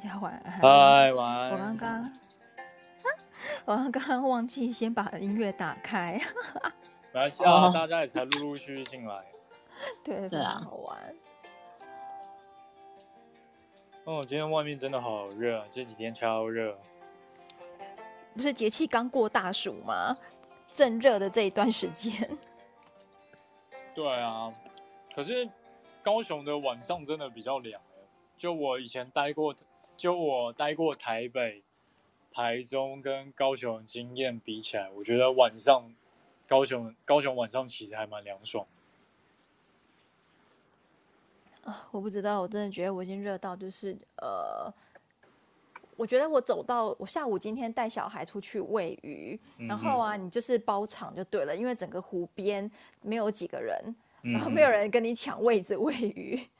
嗨，大家晚安。嗨，晚安。我刚刚，我刚刚忘记先把音乐打开。没关系啊，oh. 大家也才陆陆续续进来。对，非常好玩。哦，今天外面真的好热，这几天超热。不是节气刚过大暑吗？正热的这一段时间。对啊，可是高雄的晚上真的比较凉。就我以前待过，就我待过台北、台中跟高雄的经验比起来，我觉得晚上高雄高雄晚上其实还蛮凉爽。啊，我不知道，我真的觉得我已经热到就是呃，我觉得我走到我下午今天带小孩出去喂鱼，嗯、然后啊，你就是包场就对了，因为整个湖边没有几个人，然后没有人跟你抢位置喂鱼。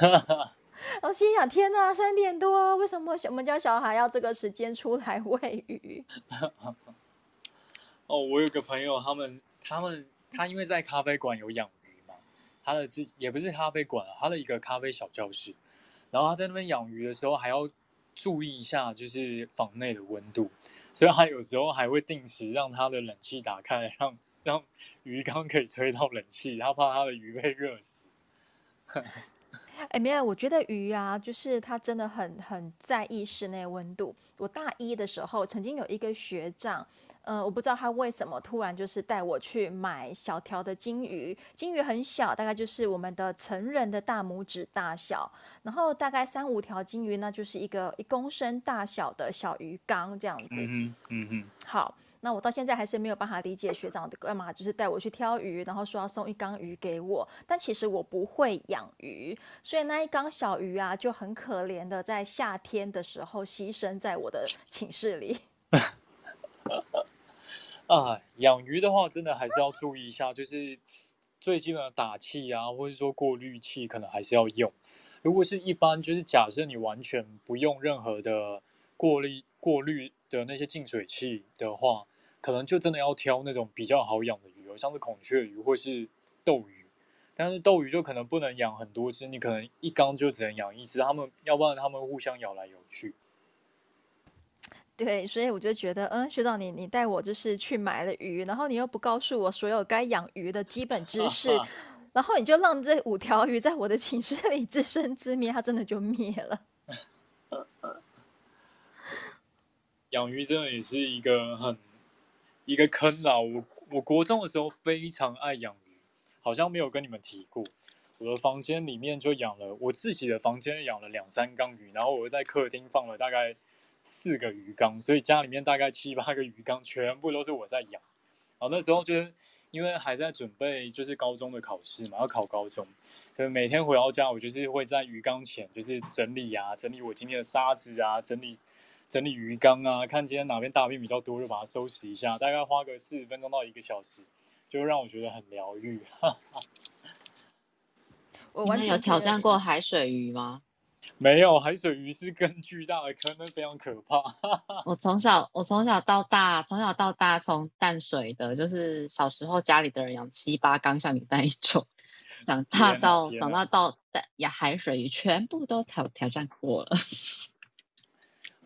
我心想：天哪，三点多，为什么我们家小孩要这个时间出来喂鱼？哦，我有个朋友，他们他们他因为在咖啡馆有养鱼嘛，他的自也不是咖啡馆啊，他的一个咖啡小教室，然后他在那边养鱼的时候还要注意一下，就是房内的温度，所以他有时候还会定时让他的冷气打开，让让鱼缸可以吹到冷气，他怕他的鱼被热死。哎，没有，我觉得鱼啊，就是它真的很很在意室内温度。我大一的时候，曾经有一个学长，呃，我不知道他为什么突然就是带我去买小条的金鱼，金鱼很小，大概就是我们的成人的大拇指大小，然后大概三五条金鱼呢，就是一个一公升大小的小鱼缸这样子。嗯嗯嗯。好。那我到现在还是没有办法理解学长干嘛，就是带我去挑鱼，然后说要送一缸鱼给我，但其实我不会养鱼，所以那一缸小鱼啊就很可怜的在夏天的时候牺牲在我的寝室里。啊，养鱼的话真的还是要注意一下，就是最基本的打气啊，或者说过滤器可能还是要用。如果是一般，就是假设你完全不用任何的过滤过滤的那些净水器的话。可能就真的要挑那种比较好养的鱼，像是孔雀鱼或是斗鱼，但是斗鱼就可能不能养很多只，你可能一缸就只能养一只，他们要不然他们互相咬来咬去。对，所以我就觉得，嗯，学长你你带我就是去买了鱼，然后你又不告诉我所有该养鱼的基本知识，然后你就让这五条鱼在我的寝室里自生自灭，它真的就灭了。养鱼真的也是一个很。一个坑啦！我我国中的时候非常爱养鱼，好像没有跟你们提过。我的房间里面就养了，我自己的房间养了两三缸鱼，然后我在客厅放了大概四个鱼缸，所以家里面大概七八个鱼缸全部都是我在养。然后那时候就是因为还在准备就是高中的考试嘛，要考高中，所以每天回到家，我就是会在鱼缸前就是整理啊，整理我今天的沙子啊，整理。整理鱼缸啊，看今天哪边大便比较多，就把它收拾一下，大概花个四十分钟到一个小时，就让我觉得很疗愈。我完全有挑战过海水鱼吗？没有，海水鱼是更巨大的坑，那非常可怕。我从小我从小到大，从小到大从淡水的，就是小时候家里的人养七八缸像你那一种，长大到长大到养海水鱼，全部都挑挑战过了。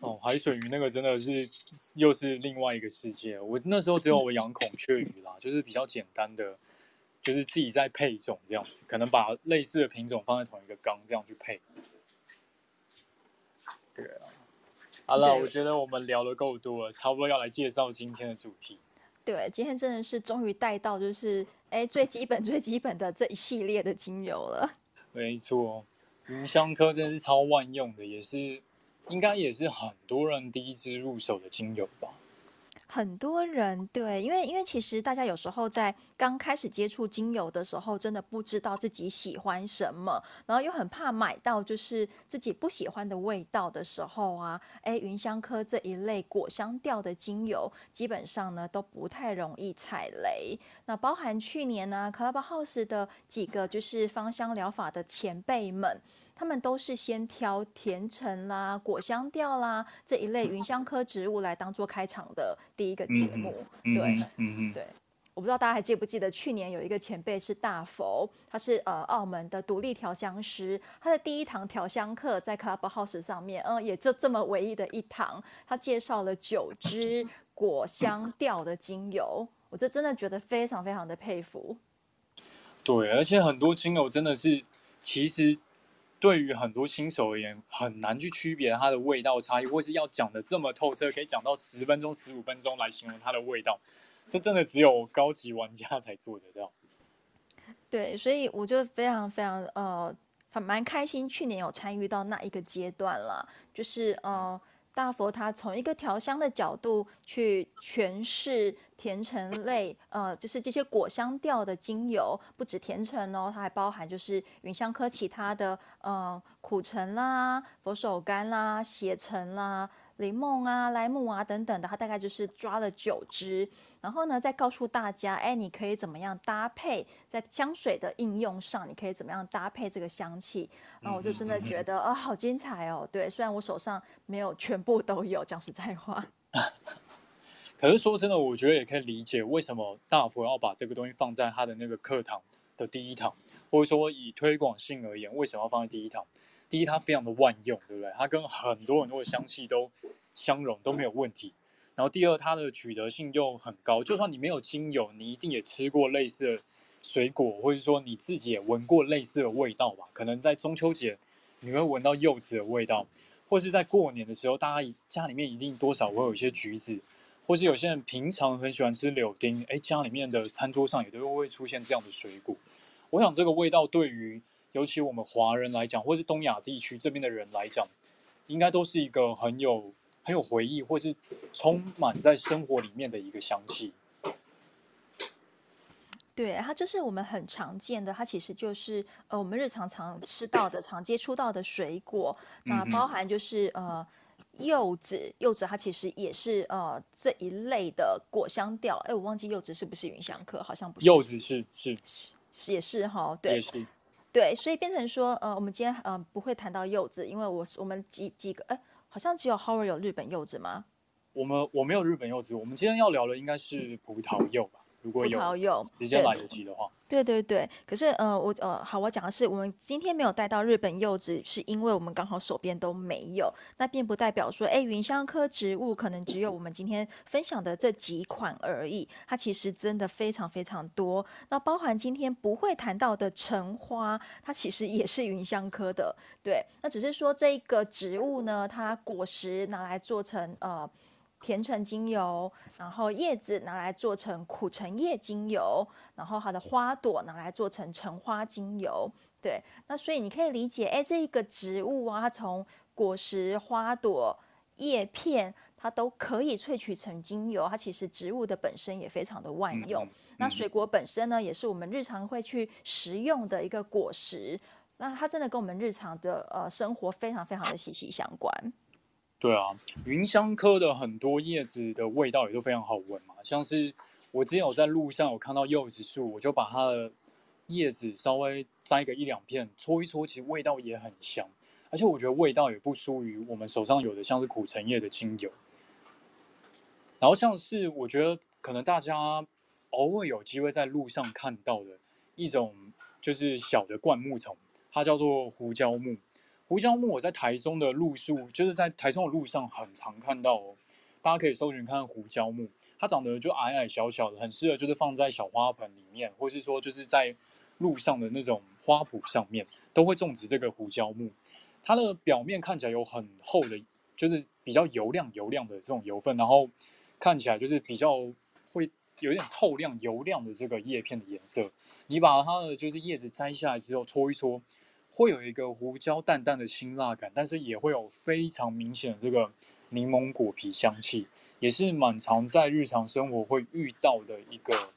哦，海水鱼那个真的是又是另外一个世界。我那时候只有我养孔雀鱼啦，就是比较简单的，就是自己在配种这样子，可能把类似的品种放在同一个缸这样去配。对啊，好了，我觉得我们聊得够多了，差不多要来介绍今天的主题。对，今天真的是终于带到就是哎最基本最基本的这一系列的精油了。没错，芸香科真的是超万用的，也是。应该也是很多人第一支入手的精油吧。很多人对，因为因为其实大家有时候在刚开始接触精油的时候，真的不知道自己喜欢什么，然后又很怕买到就是自己不喜欢的味道的时候啊，哎，芸香科这一类果香调的精油，基本上呢都不太容易踩雷。那包含去年呢，Clubhouse 的几个就是芳香疗法的前辈们。他们都是先挑甜橙啦、果香调啦这一类芸香科植物来当做开场的第一个节目，嗯、对，嗯嗯，对，我不知道大家还记不记得，去年有一个前辈是大佛，他是呃澳门的独立调香师，他的第一堂调香课在 Clubhouse 上面，嗯，也就这么唯一的一堂，他介绍了九支果香调的精油，我这真的觉得非常非常的佩服。对，而且很多精油真的是，其实。对于很多新手而言，很难去区别它的味道差异，或是要讲的这么透彻，可以讲到十分钟、十五分钟来形容它的味道，这真的只有高级玩家才做得到。对，所以我就非常非常呃，蛮开心，去年有参与到那一个阶段了，就是呃。大佛它从一个调香的角度去诠释甜橙类，呃，就是这些果香调的精油，不止甜橙哦，它还包含就是芸香科其他的，呃，苦橙啦、佛手柑啦、血橙啦。柠檬啊、莱姆啊等等的，他大概就是抓了九支，然后呢，再告诉大家，哎，你可以怎么样搭配在香水的应用上，你可以怎么样搭配这个香气，然后我就真的觉得啊、嗯哦，好精彩哦。对，虽然我手上没有全部都有，讲实在话。可是说真的，我觉得也可以理解为什么大佛要把这个东西放在他的那个课堂的第一堂，或者说以推广性而言，为什么要放在第一堂？第一，它非常的万用，对不对？它跟很多很多的香气都相融，都没有问题。然后第二，它的取得性又很高，就算你没有精油，你一定也吃过类似的水果，或者说你自己也闻过类似的味道吧？可能在中秋节你会闻到柚子的味道，或是在过年的时候，大家家里面一定多少会有一些橘子，或是有些人平常很喜欢吃柳丁，哎，家里面的餐桌上也都会出现这样的水果。我想这个味道对于尤其我们华人来讲，或是东亚地区这边的人来讲，应该都是一个很有很有回忆，或是充满在生活里面的一个香气。对，它就是我们很常见的，它其实就是呃我们日常常吃到的、常接触到的水果。那包含就是呃柚子，柚子它其实也是呃这一类的果香调。哎，我忘记柚子是不是云香科，好像不是。柚子是是是也是哈，对。也是。对，所以变成说，呃，我们今天呃不会谈到柚子，因为我是我们几几个，哎，好像只有 Howard 有日本柚子吗？我们我没有日本柚子，我们今天要聊的应该是葡萄柚吧。如果有时间来得及的话，对对对。可是呃，我呃好，我讲的是我们今天没有带到日本柚子，是因为我们刚好手边都没有。那并不代表说，哎，芸香科植物可能只有我们今天分享的这几款而已。它其实真的非常非常多。那包含今天不会谈到的橙花，它其实也是芸香科的。对，那只是说这个植物呢，它果实拿来做成呃。甜橙精油，然后叶子拿来做成苦橙叶精油，然后它的花朵拿来做成橙花精油。对，那所以你可以理解，哎，这个植物啊，它从果实、花朵、叶片，它都可以萃取成精油。它其实植物的本身也非常的万用。嗯嗯、那水果本身呢，也是我们日常会去食用的一个果实。那它真的跟我们日常的呃生活非常非常的息息相关。对啊，芸香科的很多叶子的味道也都非常好闻嘛，像是我之前有在路上有看到柚子树，我就把它的叶子稍微摘个一两片，搓一搓，其实味道也很香，而且我觉得味道也不输于我们手上有的像是苦橙叶的精油。然后像是我觉得可能大家偶尔有机会在路上看到的一种就是小的灌木丛，它叫做胡椒木。胡椒木我在台中的路树，就是在台中的路上很常看到哦。大家可以搜寻看胡椒木，它长得就矮矮小小的，很适合就是放在小花盆里面，或是说就是在路上的那种花圃上面，都会种植这个胡椒木。它的表面看起来有很厚的，就是比较油亮油亮的这种油分，然后看起来就是比较会有点透亮油亮的这个叶片的颜色。你把它的就是叶子摘下来之后搓一搓。会有一个胡椒淡淡的辛辣感，但是也会有非常明显的这个柠檬果皮香气，也是蛮常在日常生活会遇到的一个，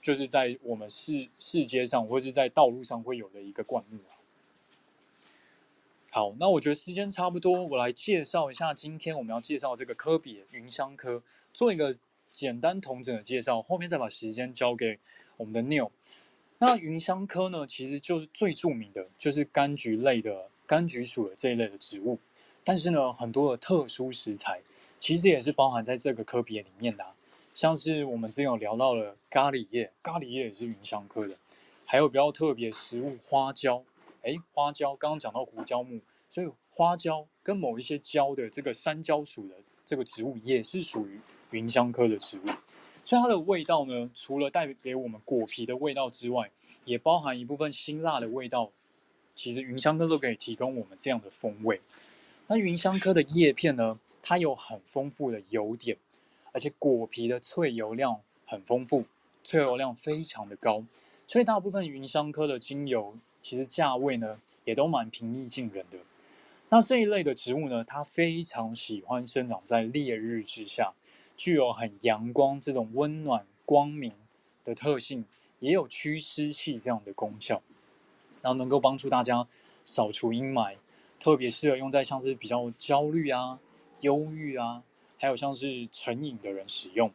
就是在我们市市街上或是在道路上会有的一个灌木。好，那我觉得时间差不多，我来介绍一下今天我们要介绍这个科比云香科，做一个简单统整的介绍，后面再把时间交给我们的 Neil。那芸香科呢，其实就是最著名的，就是柑橘类的柑橘属的这一类的植物。但是呢，很多的特殊食材其实也是包含在这个科别里面的，像是我们之前有聊到了咖喱叶，咖喱叶也是芸香科的，还有比较特别食物花椒，哎，花椒刚刚讲到胡椒木，所以花椒跟某一些椒的这个山椒属的这个植物也是属于芸香科的植物。所以它的味道呢，除了带给我们果皮的味道之外，也包含一部分辛辣的味道。其实芸香科都可以提供我们这样的风味。那芸香科的叶片呢，它有很丰富的油点，而且果皮的萃油量很丰富，萃油量非常的高。所以大部分芸香科的精油，其实价位呢，也都蛮平易近人的。那这一类的植物呢，它非常喜欢生长在烈日之下。具有很阳光这种温暖光明的特性，也有驱湿气这样的功效，然后能够帮助大家扫除阴霾，特别适合用在像是比较焦虑啊、忧郁啊，还有像是成瘾的人使用。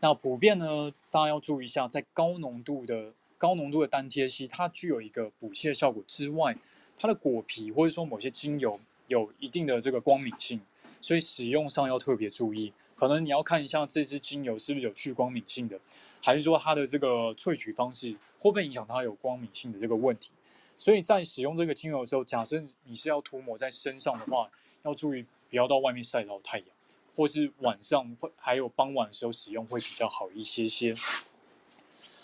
那普遍呢，大家要注意一下，在高浓度的高浓度的单萜烯，它具有一个补气的效果之外，它的果皮或者说某些精油有一定的这个光敏性，所以使用上要特别注意。可能你要看一下这支精油是不是有去光敏性的，还是说它的这个萃取方式会不会影响它有光敏性的这个问题。所以在使用这个精油的时候，假设你是要涂抹在身上的话，要注意不要到外面晒到太阳，或是晚上会还有傍晚的时候使用会比较好一些些。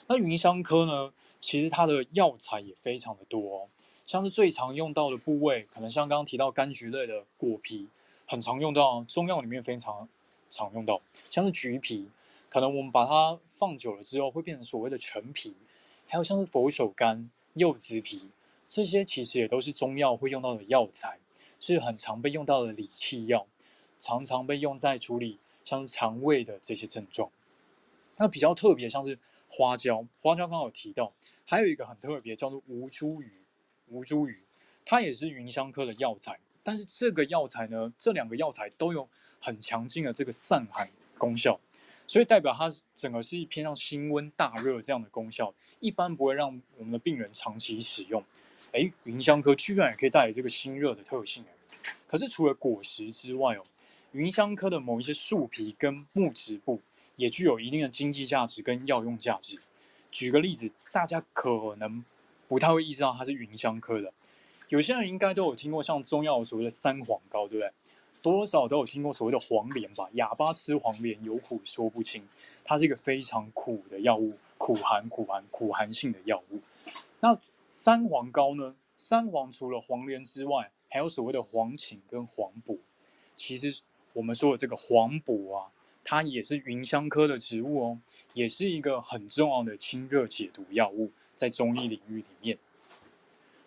那芸香科呢，其实它的药材也非常的多哦，像是最常用到的部位，可能像刚刚提到柑橘类的果皮，很常用到中药里面非常。常用到像是橘皮，可能我们把它放久了之后会变成所谓的陈皮，还有像是佛手柑、柚子皮，这些其实也都是中药会用到的药材，是很常被用到的理气药，常常被用在处理像是肠胃的这些症状。那比较特别像是花椒，花椒刚好提到，还有一个很特别叫做吴茱萸，吴茱萸它也是芸香科的药材，但是这个药材呢，这两个药材都有。很强劲的这个散寒功效，所以代表它整个是偏向辛温大热这样的功效，一般不会让我们的病人长期使用。哎，芸香科居然也可以带来这个辛热的特性。可是除了果实之外哦，芸香科的某一些树皮跟木质部也具有一定的经济价值跟药用价值。举个例子，大家可能不太会意识到它是芸香科的，有些人应该都有听过像中药所谓的三黄膏，对不对？多少都有听过所谓的黄连吧？哑巴吃黄连，有苦说不清。它是一个非常苦的药物，苦寒、苦寒、苦寒性的药物。那三黄膏呢？三黄除了黄连之外，还有所谓的黄芩跟黄柏。其实我们说的这个黄柏啊，它也是芸香科的植物哦，也是一个很重要的清热解毒药物，在中医领域里面。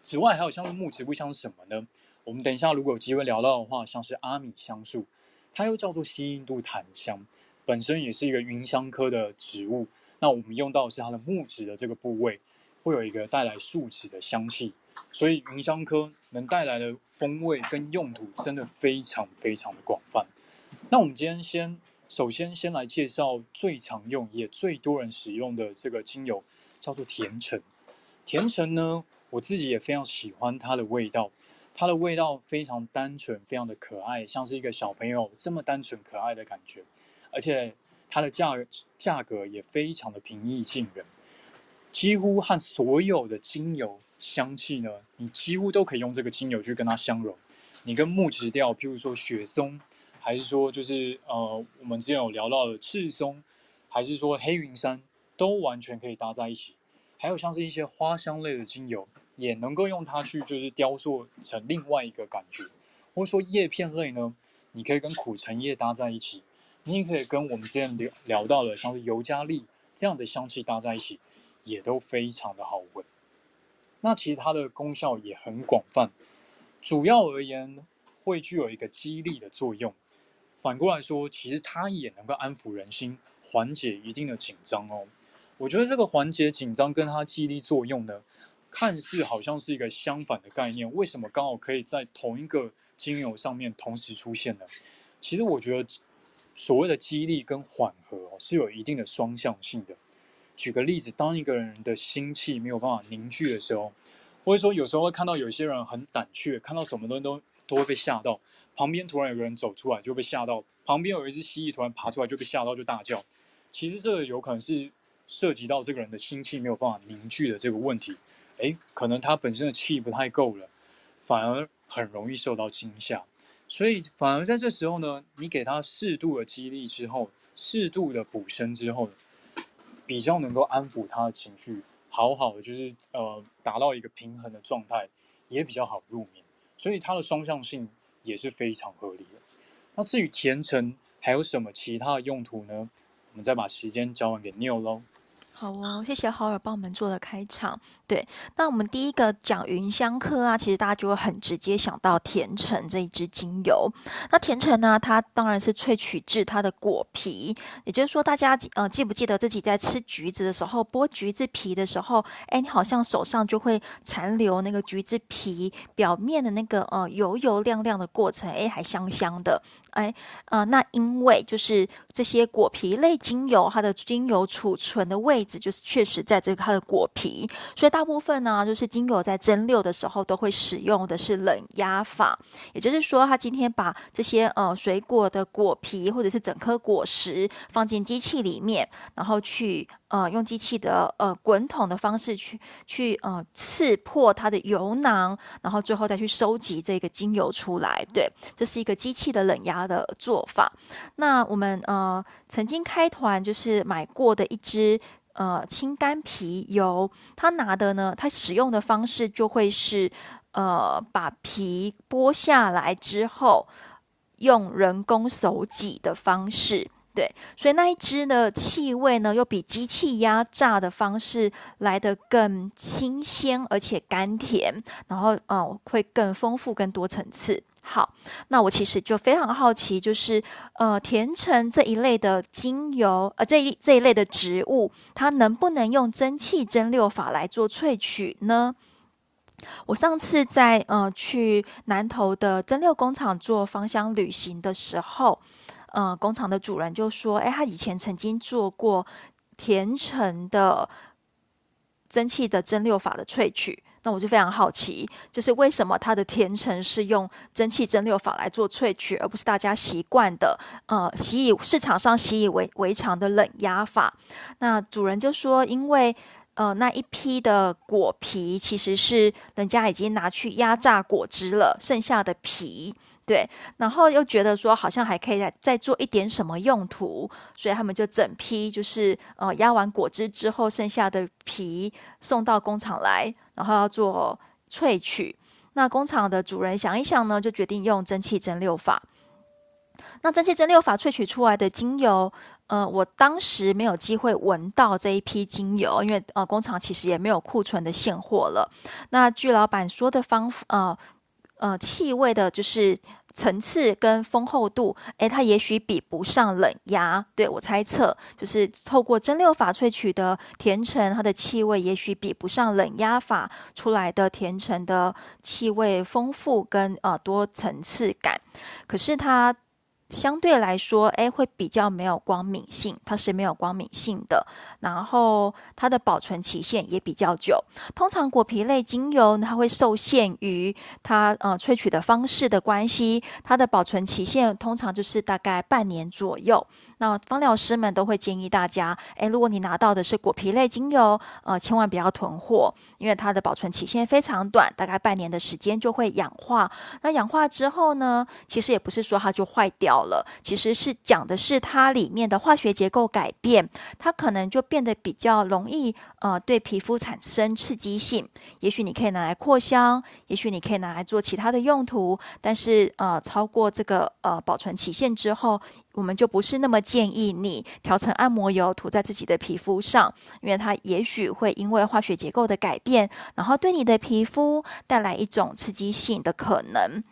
此外，还有像木质部，像什么呢？我们等一下如果有机会聊到的话，像是阿米香树，它又叫做西印度檀香，本身也是一个芸香科的植物。那我们用到是它的木质的这个部位，会有一个带来树脂的香气。所以芸香科能带来的风味跟用途真的非常非常的广泛。那我们今天先首先先来介绍最常用也最多人使用的这个精油，叫做甜橙。甜橙呢，我自己也非常喜欢它的味道。它的味道非常单纯，非常的可爱，像是一个小朋友这么单纯可爱的感觉，而且它的价价格也非常的平易近人，几乎和所有的精油香气呢，你几乎都可以用这个精油去跟它相融。你跟木质调，譬如说雪松，还是说就是呃我们之前有聊到的赤松，还是说黑云杉，都完全可以搭在一起。还有像是一些花香类的精油。也能够用它去就是雕塑成另外一个感觉，或者说叶片类呢，你可以跟苦橙叶搭在一起，你也可以跟我们之前聊聊到的像是尤加利这样的香气搭在一起，也都非常的好闻。那其实它的功效也很广泛，主要而言会具有一个激励的作用。反过来说，其实它也能够安抚人心，缓解一定的紧张哦。我觉得这个缓解紧张跟它激励作用呢，看似好像是一个相反的概念，为什么刚好可以在同一个精油上面同时出现呢？其实我觉得所谓的激励跟缓和哦，是有一定的双向性的。举个例子，当一个人的心气没有办法凝聚的时候，或者说有时候会看到有些人很胆怯，看到什么东西都都会被吓到，旁边突然有个人走出来就被吓到，旁边有一只蜥蜴突然爬出来就被吓到就大叫。其实这个有可能是涉及到这个人的心气没有办法凝聚的这个问题。诶，可能他本身的气不太够了，反而很容易受到惊吓。所以反而在这时候呢，你给他适度的激励之后，适度的补身之后，比较能够安抚他的情绪，好好的就是呃达到一个平衡的状态，也比较好入眠。所以它的双向性也是非常合理的。那至于甜橙还有什么其他的用途呢？我们再把时间交还给 Neil 喽。好哦，谢谢豪尔帮我们做的开场。对，那我们第一个讲芸香科啊，其实大家就会很直接想到甜橙这一支精油。那甜橙呢，它当然是萃取自它的果皮，也就是说，大家呃记不记得自己在吃橘子的时候，剥橘子皮的时候，哎，你好像手上就会残留那个橘子皮表面的那个呃油油亮亮的过程，哎，还香香的，哎，呃，那因为就是这些果皮类精油，它的精油储存的位置。就是确实在这个它的果皮，所以大部分呢，就是精油在蒸馏的时候都会使用的是冷压法，也就是说，他今天把这些呃水果的果皮或者是整颗果实放进机器里面，然后去呃用机器的呃滚筒的方式去去呃刺破它的油囊，然后最后再去收集这个精油出来。对，这是一个机器的冷压的做法。那我们呃曾经开团就是买过的一支。呃，清肝皮油，它拿的呢，它使用的方式就会是，呃，把皮剥下来之后，用人工手挤的方式，对，所以那一支的气味呢，又比机器压榨的方式来得更新鲜，而且甘甜，然后，呃，会更丰富、更多层次。好，那我其实就非常好奇，就是呃，甜橙这一类的精油，呃，这一这一类的植物，它能不能用蒸汽蒸馏法来做萃取呢？我上次在呃去南投的蒸馏工厂做芳香旅行的时候，呃，工厂的主人就说，哎，他以前曾经做过甜橙的蒸汽的蒸馏法的萃取。那我就非常好奇，就是为什么它的甜橙是用蒸汽蒸馏法来做萃取，而不是大家习惯的呃习以市场上习以为为常的冷压法？那主人就说，因为呃那一批的果皮其实是人家已经拿去压榨果汁了，剩下的皮。对，然后又觉得说好像还可以再再做一点什么用途，所以他们就整批就是呃压完果汁之后剩下的皮送到工厂来，然后要做萃取。那工厂的主人想一想呢，就决定用蒸汽蒸馏法。那蒸汽蒸馏法萃取出来的精油，呃，我当时没有机会闻到这一批精油，因为呃工厂其实也没有库存的现货了。那据老板说的方呃。呃，气味的就是层次跟丰厚度，诶，它也许比不上冷压。对，我猜测，就是透过蒸馏法萃取的甜橙，它的气味也许比不上冷压法出来的甜橙的气味丰富跟呃多层次感。可是它。相对来说，诶，会比较没有光敏性，它是没有光敏性的。然后它的保存期限也比较久。通常果皮类精油，它会受限于它呃萃取的方式的关系，它的保存期限通常就是大概半年左右。那芳疗师们都会建议大家，诶，如果你拿到的是果皮类精油，呃，千万不要囤货，因为它的保存期限非常短，大概半年的时间就会氧化。那氧化之后呢，其实也不是说它就坏掉了，其实是讲的是它里面的化学结构改变，它可能就变得比较容易，呃，对皮肤产生刺激性。也许你可以拿来扩香，也许你可以拿来做其他的用途，但是呃，超过这个呃保存期限之后。我们就不是那么建议你调成按摩油涂在自己的皮肤上，因为它也许会因为化学结构的改变，然后对你的皮肤带来一种刺激性的可能。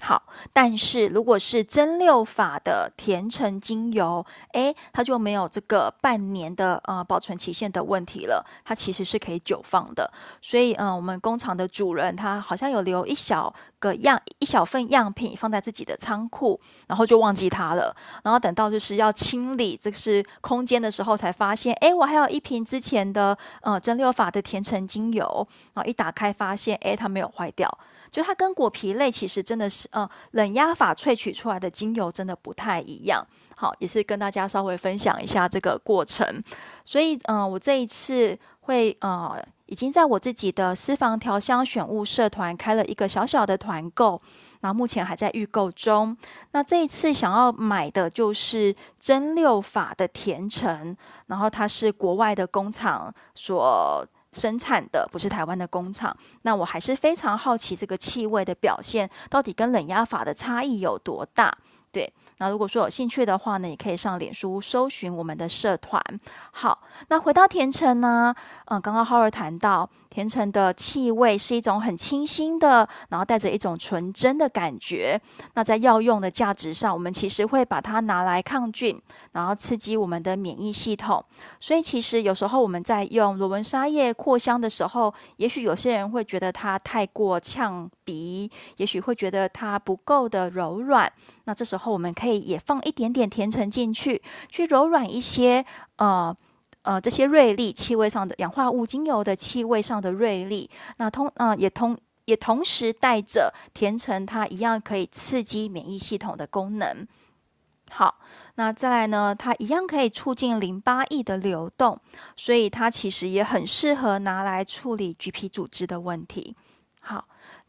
好，但是如果是蒸馏法的甜橙精油，诶，它就没有这个半年的呃保存期限的问题了，它其实是可以久放的。所以，嗯、我们工厂的主人他好像有留一小个样一小份样品放在自己的仓库，然后就忘记它了。然后等到就是要清理这是空间的时候，才发现，哎，我还有一瓶之前的呃蒸馏法的甜橙精油。然后一打开发现，哎，它没有坏掉。就它跟果皮类其实真的是呃冷压法萃取出来的精油真的不太一样。好，也是跟大家稍微分享一下这个过程。所以嗯、我这一次会呃。已经在我自己的私房调香选物社团开了一个小小的团购，然后目前还在预购中。那这一次想要买的就是蒸馏法的甜橙，然后它是国外的工厂所生产的，不是台湾的工厂。那我还是非常好奇这个气味的表现到底跟冷压法的差异有多大？对。那如果说有兴趣的话呢，也可以上脸书搜寻我们的社团。好，那回到甜橙呢，嗯，刚刚浩儿谈到甜橙的气味是一种很清新的，然后带着一种纯真的感觉。那在药用的价值上，我们其实会把它拿来抗菌，然后刺激我们的免疫系统。所以其实有时候我们在用罗纹沙叶扩香的时候，也许有些人会觉得它太过呛鼻，也许会觉得它不够的柔软。那这时候我们可以。可以也放一点点甜橙进去，去柔软一些呃呃这些锐利气味上的氧化物精油的气味上的锐利，那同呃也同也同时带着甜橙，它一样可以刺激免疫系统的功能。好，那再来呢，它一样可以促进淋巴液的流动，所以它其实也很适合拿来处理橘皮组织的问题。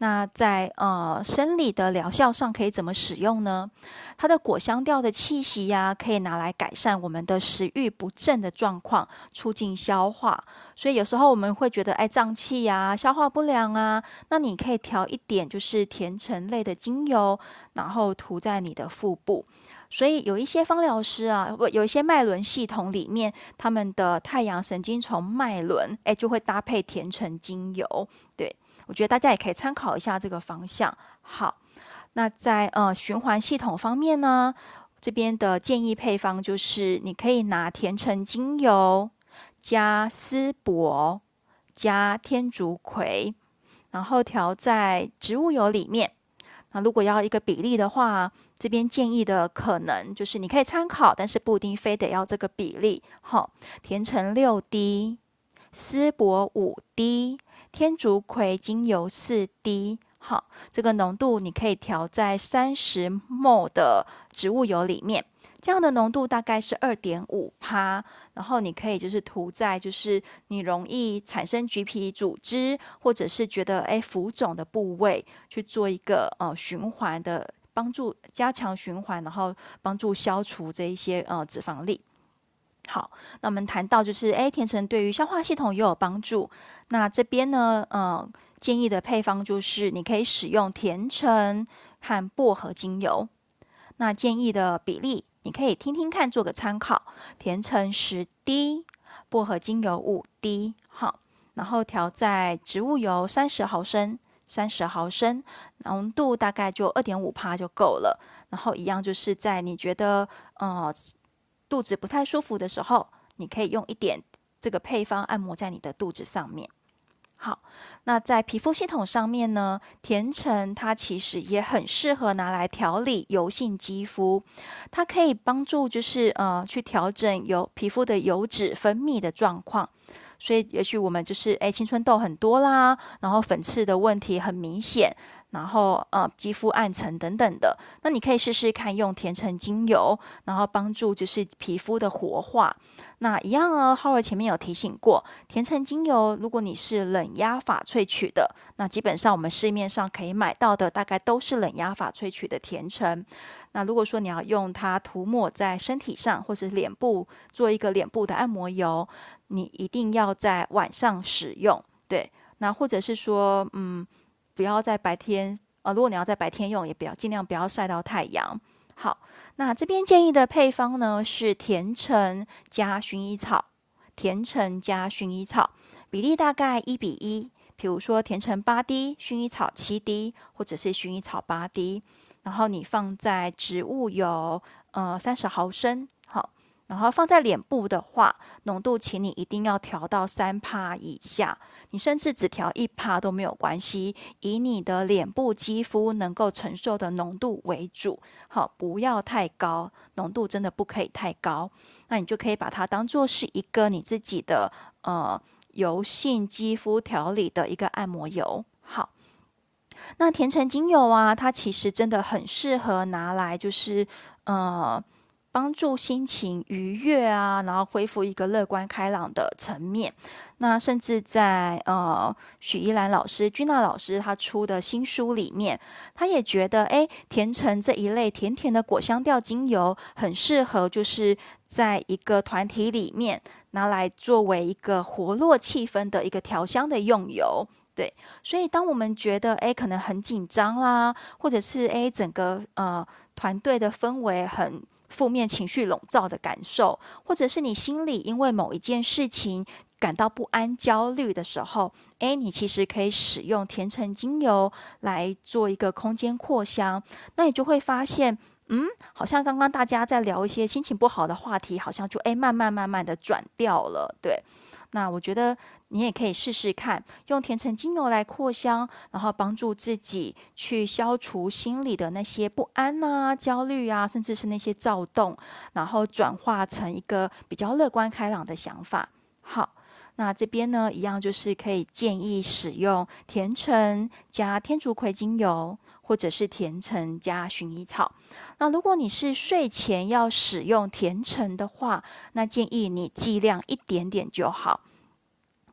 那在呃生理的疗效上可以怎么使用呢？它的果香调的气息呀、可以拿来改善我们的食欲不振的状况，促进消化。所以有时候我们会觉得哎胀气呀、消化不良啊，那你可以调一点就是甜橙类的精油，然后涂在你的腹部。所以有一些芳疗师啊，不有一些脉轮系统里面，他们的太阳神经丛脉轮哎就会搭配甜橙精油，对。我觉得大家也可以参考一下这个方向。好，那在呃循环系统方面呢，这边的建议配方就是，你可以拿甜橙精油加丝柏加天竺葵，然后调在植物油里面。那如果要一个比例的话，这边建议的可能就是你可以参考，但是不一定非得要这个比例。好，甜橙六滴，丝柏五滴。天竺葵精油四滴，好，这个浓度你可以调在三十 m 的植物油里面，这样的浓度大概是二点五趴，然后你可以就是涂在就是你容易产生橘皮组织或者是觉得哎浮肿的部位，去做一个呃循环的帮助，加强循环，然后帮助消除这一些呃脂肪粒。好，那我们谈到就是，哎，甜橙对于消化系统也有帮助。那这边呢，呃，建议的配方就是，你可以使用甜橙和薄荷精油。那建议的比例，你可以听听看，做个参考。甜橙十滴，薄荷精油五滴。好，然后调在植物油三十毫升，三十毫升，浓度大概就二点五帕就够了。然后一样就是在你觉得，呃。肚子不太舒服的时候，你可以用一点这个配方按摩在你的肚子上面。好，那在皮肤系统上面呢，甜橙它其实也很适合拿来调理油性肌肤，它可以帮助就是呃去调整油皮肤的油脂分泌的状况。所以也许我们就是诶青春痘很多啦，然后粉刺的问题很明显。然后，呃，肌肤暗沉等等的，那你可以试试看用甜橙精油，然后帮助就是皮肤的活化。那一样呢，Howard 前面有提醒过，甜橙精油如果你是冷压法萃取的，那基本上我们市面上可以买到的大概都是冷压法萃取的甜橙。那如果说你要用它涂抹在身体上，或者脸部做一个脸部的按摩油，你一定要在晚上使用。对，那或者是说，嗯。不要在白天，呃，如果你要在白天用，也不要尽量不要晒到太阳。好，那这边建议的配方呢是甜橙加薰衣草，甜橙加薰衣草比例大概一比一，比如说甜橙八滴，薰衣草七滴，或者是薰衣草八滴，然后你放在植物油，呃，三十毫升，然后放在脸部的话，浓度请你一定要调到三趴以下。你甚至只调一趴都没有关系，以你的脸部肌肤能够承受的浓度为主。好，不要太高，浓度真的不可以太高。那你就可以把它当做是一个你自己的呃油性肌肤调理的一个按摩油。好，那甜橙精油啊，它其实真的很适合拿来就是呃。帮助心情愉悦啊，然后恢复一个乐观开朗的层面。那甚至在呃许依兰老师、君娜老师他出的新书里面，他也觉得，哎，甜橙这一类甜甜的果香调精油很适合，就是在一个团体里面拿来作为一个活络气氛的一个调香的用油。对，所以当我们觉得，哎，可能很紧张啦，或者是哎整个呃团队的氛围很。负面情绪笼罩的感受，或者是你心里因为某一件事情感到不安、焦虑的时候，诶，你其实可以使用甜橙精油来做一个空间扩香，那你就会发现，嗯，好像刚刚大家在聊一些心情不好的话题，好像就诶慢慢慢慢的转掉了，对。那我觉得你也可以试试看，用甜橙精油来扩香，然后帮助自己去消除心里的那些不安啊、焦虑啊，甚至是那些躁动，然后转化成一个比较乐观开朗的想法。好，那这边呢，一样就是可以建议使用甜橙加天竺葵精油，或者是甜橙加薰衣草。那如果你是睡前要使用甜橙的话，那建议你剂量一点点就好。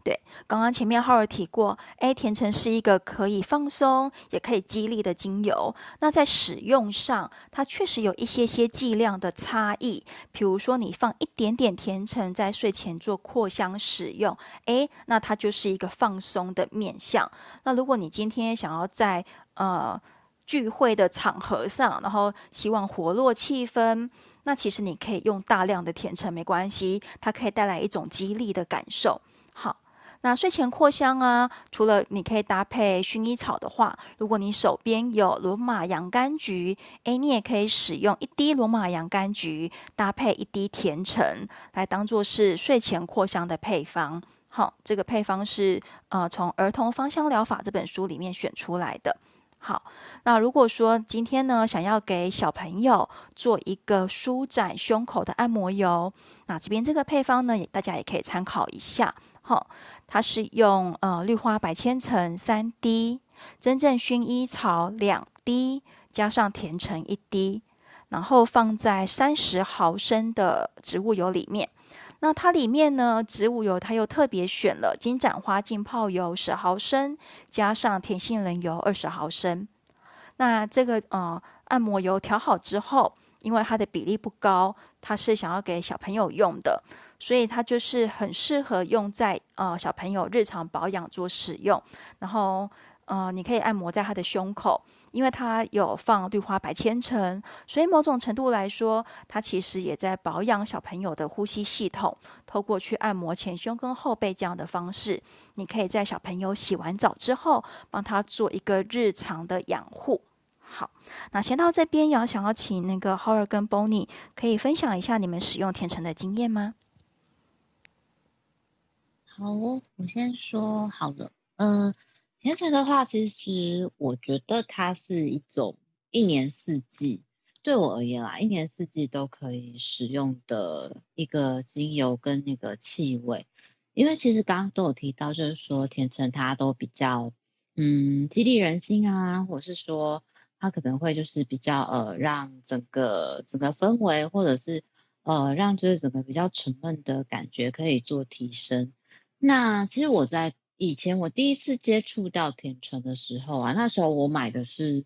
对，刚刚前面浩尔提过，诶，甜橙是一个可以放松也可以激励的精油。那在使用上，它确实有一些些剂量的差异。比如说，你放一点点甜橙在睡前做扩香使用，诶，那它就是一个放松的面向。那如果你今天想要在呃聚会的场合上，然后希望活络气氛，那其实你可以用大量的甜橙，没关系，它可以带来一种激励的感受。好。那睡前扩香啊，除了你可以搭配薰衣草的话，如果你手边有罗马洋甘菊，诶，你也可以使用一滴罗马洋甘菊搭配一滴甜橙，来当做是睡前扩香的配方。好，这个配方是呃从《儿童芳香疗法》这本书里面选出来的。好，那如果说今天呢，想要给小朋友做一个舒展胸口的按摩油，那这边这个配方呢，也大家也可以参考一下。好。它是用呃绿花白千层三滴，真正薰衣草两滴，加上甜橙一滴，然后放在三十毫升的植物油里面。那它里面呢，植物油它又特别选了金盏花浸泡油十毫升，加上甜杏仁油二十毫升。那这个呃按摩油调好之后，因为它的比例不高，它是想要给小朋友用的。所以它就是很适合用在呃小朋友日常保养做使用，然后呃你可以按摩在他的胸口，因为它有放绿花白千层，所以某种程度来说，它其实也在保养小朋友的呼吸系统。透过去按摩前胸跟后背这样的方式，你可以在小朋友洗完澡之后，帮他做一个日常的养护。好，那先到这边，要想要请那个 Howard 跟 Bonnie 可以分享一下你们使用甜橙的经验吗？好哦，我先说好了。嗯、呃，甜橙的话，其实我觉得它是一种一年四季，对我而言啦，一年四季都可以使用的一个精油跟那个气味。因为其实刚刚都有提到，就是说甜橙它都比较嗯激励人心啊，或者是说它可能会就是比较呃让整个整个氛围，或者是呃让就是整个比较沉闷的感觉可以做提升。那其实我在以前我第一次接触到甜橙的时候啊，那时候我买的是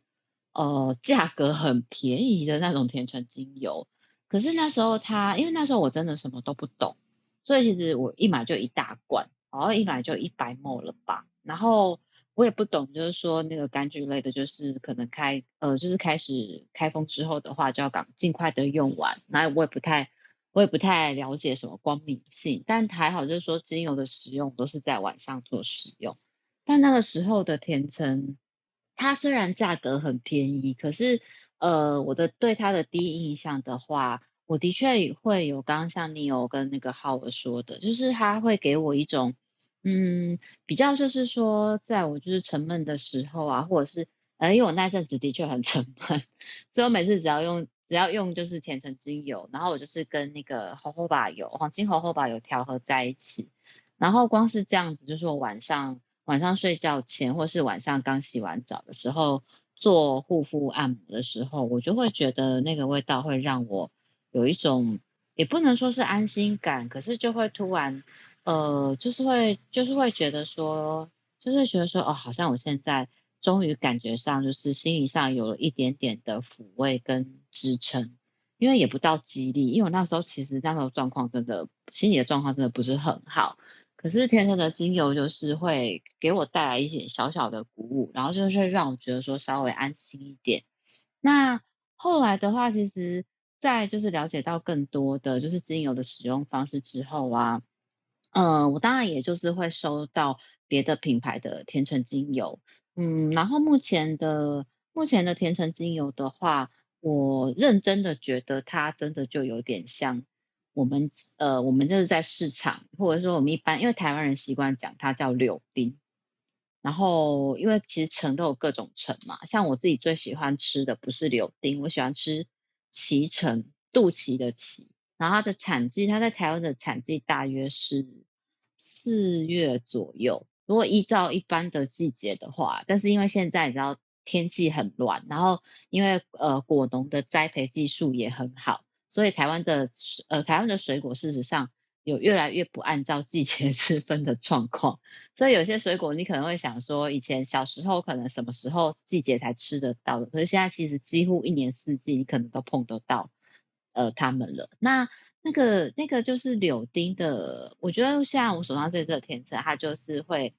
呃价格很便宜的那种甜橙精油，可是那时候它因为那时候我真的什么都不懂，所以其实我一买就一大罐，然后一买就一百 ml 了吧，然后我也不懂，就是说那个柑橘类的，就是可能开呃就是开始开封之后的话，就要赶尽快的用完，那我也不太。我也不太了解什么光敏性，但还好就是说精油的使用都是在晚上做使用。但那个时候的甜橙，它虽然价格很便宜，可是呃我的对它的第一印象的话，我的确会有刚刚像你有跟那个浩尔说的，就是它会给我一种，嗯，比较就是说，在我就是沉闷的时候啊，或者是，呃，因为我那阵子的确很沉闷，所以我每次只要用只要用就是甜橙精油，然后我就是跟那个荷荷巴油、黄金荷荷巴油调和在一起，然后光是这样子，就是我晚上晚上睡觉前，或是晚上刚洗完澡的时候。做护肤按摩的时候，我就会觉得那个味道会让我有一种，也不能说是安心感，可是就会突然，呃，就是会，就是会觉得说，就是觉得说，哦，好像我现在终于感觉上，就是心理上有了一点点的抚慰跟支撑，因为也不到激励，因为我那时候其实那时候状况真的，心理的状况真的不是很好。可是甜橙的精油就是会给我带来一点小小的鼓舞，然后就是让我觉得说稍微安心一点。那后来的话，其实在就是了解到更多的就是精油的使用方式之后啊，嗯、我当然也就是会收到别的品牌的甜橙精油，嗯，然后目前的目前的甜橙精油的话，我认真的觉得它真的就有点像。我们呃，我们就是在市场，或者说我们一般，因为台湾人习惯讲它叫柳丁，然后因为其实橙都有各种橙嘛，像我自己最喜欢吃的不是柳丁，我喜欢吃脐橙，肚脐的脐，然后它的产季，它在台湾的产季大约是四月左右，如果依照一般的季节的话，但是因为现在你知道天气很乱，然后因为呃果农的栽培技术也很好。所以台湾的呃台湾的水果事实上有越来越不按照季节 之分的状况，所以有些水果你可能会想说，以前小时候可能什么时候季节才吃得到的，可是现在其实几乎一年四季你可能都碰得到呃它们了。那那个那个就是柳丁的，我觉得像我手上这支甜橙，它就是会，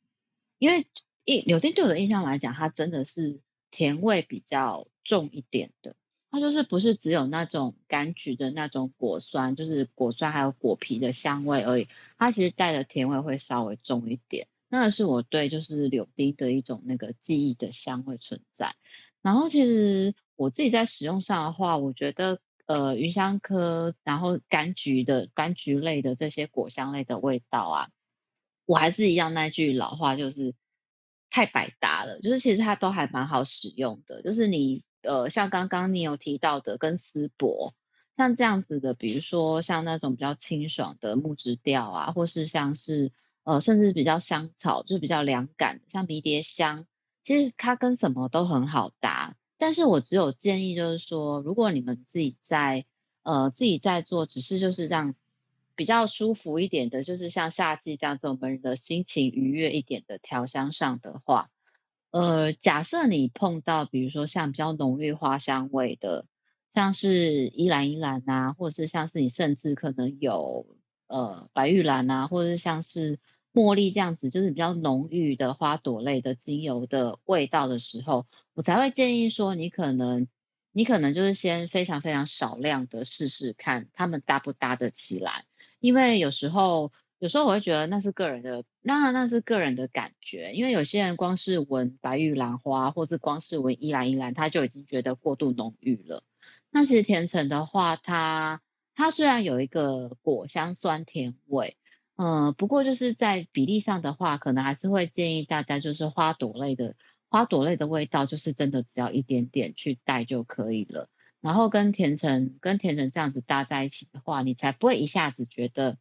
因为一柳丁对我的印象来讲，它真的是甜味比较重一点的。它就是不是只有那种柑橘的那种果酸，就是果酸还有果皮的香味而已，它其实带的甜味会稍微重一点。那是我对就是柳丁的一种那个记忆的香味存在。然后其实我自己在使用上的话，我觉得呃芸香科，然后柑橘的柑橘类的这些果香类的味道啊，我还是一样那句老话，就是太百搭了，就是其实它都还蛮好使用的，就是你。呃，像刚刚你有提到的，跟丝柏，像这样子的，比如说像那种比较清爽的木质调啊，或是像是呃，甚至比较香草，就是比较凉感，像迷迭香，其实它跟什么都很好搭。但是我只有建议，就是说，如果你们自己在呃自己在做，只是就是让比较舒服一点的，就是像夏季这样子，我们的心情愉悦一点的调香上的话。呃，假设你碰到，比如说像比较浓郁花香味的，像是依兰依兰啊，或者是像是你甚至可能有呃白玉兰啊，或者是像是茉莉这样子，就是比较浓郁的花朵类的精油的味道的时候，我才会建议说，你可能你可能就是先非常非常少量的试试看，它们搭不搭得起来，因为有时候。有时候我会觉得那是个人的，那那是个人的感觉，因为有些人光是闻白玉兰花，或是光是闻依兰依兰，他就已经觉得过度浓郁了。那其实甜橙的话，它它虽然有一个果香酸甜味，嗯、不过就是在比例上的话，可能还是会建议大家就是花朵类的花朵类的味道，就是真的只要一点点去带就可以了。然后跟甜橙跟甜橙这样子搭在一起的话，你才不会一下子觉得。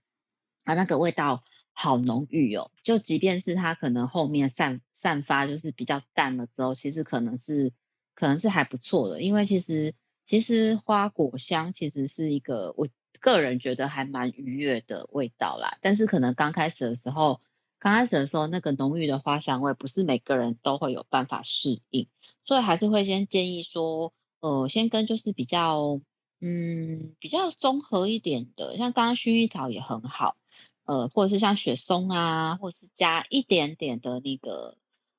啊，那个味道好浓郁哦！就即便是它可能后面散散发就是比较淡了之后，其实可能是可能是还不错的，因为其实其实花果香其实是一个我个人觉得还蛮愉悦的味道啦。但是可能刚开始的时候，刚开始的时候那个浓郁的花香味不是每个人都会有办法适应，所以还是会先建议说，呃，先跟就是比较嗯比较综合一点的，像刚刚薰衣草也很好。呃，或者是像雪松啊，或者是加一点点的那个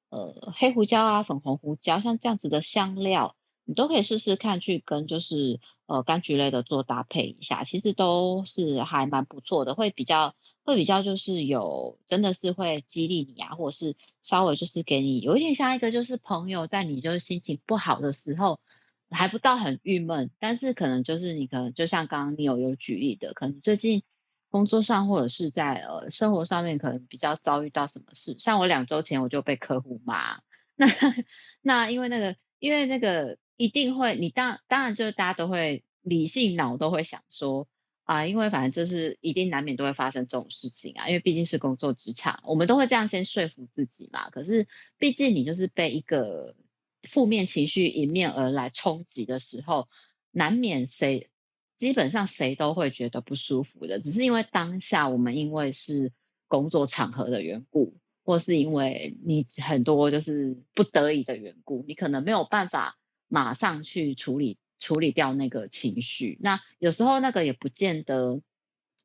呃黑胡椒啊、粉红胡椒，像这样子的香料，你都可以试试看去跟就是呃柑橘类的做搭配一下，其实都是还蛮不错的，会比较会比较就是有真的是会激励你啊，或者是稍微就是给你有一点像一个就是朋友在你就是心情不好的时候，还不到很郁闷，但是可能就是你可能就像刚刚你有有举例的，可能最近工作上或者是在呃生活上面可能比较遭遇到什么事，像我两周前我就被客户骂，那 那因为那个因为那个一定会，你当当然就是大家都会理性脑都会想说啊，因为反正这是一定难免都会发生这种事情啊，因为毕竟是工作职场，我们都会这样先说服自己嘛。可是毕竟你就是被一个。负面情绪迎面而来冲击的时候，难免谁基本上谁都会觉得不舒服的。只是因为当下我们因为是工作场合的缘故，或是因为你很多就是不得已的缘故，你可能没有办法马上去处理处理掉那个情绪。那有时候那个也不见得。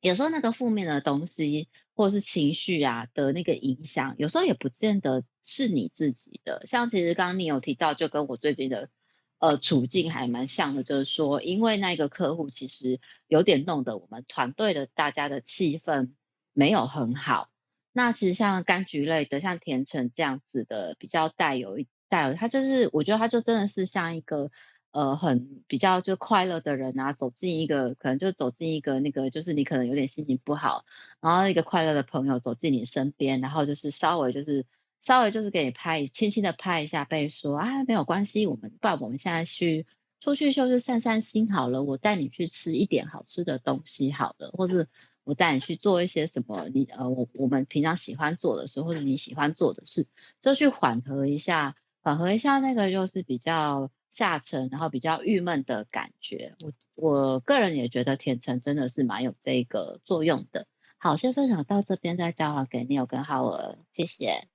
有时候那个负面的东西或是情绪啊的那个影响，有时候也不见得是你自己的。像其实刚刚你有提到，就跟我最近的呃处境还蛮像的，就是说，因为那个客户其实有点弄得我们团队的大家的气氛没有很好。那其实像柑橘类的，像甜橙这样子的，比较带有一带，他就是我觉得他就真的是像一个。呃，很比较就快乐的人啊，走进一个可能就走进一个那个，就是你可能有点心情不好，然后一个快乐的朋友走进你身边，然后就是稍微就是稍微就是给你拍，轻轻的拍一下背，说啊没有关系，我们不然我们现在去出去就是散散心好了，我带你去吃一点好吃的东西好了，或是我带你去做一些什么你呃我我们平常喜欢做的事，或者你喜欢做的事，就去缓和一下，缓和一下那个就是比较。下沉，然后比较郁闷的感觉，我我个人也觉得甜橙真的是蛮有这个作用的。好，先分享到这边，再交还给 Neil 跟浩尔，谢谢。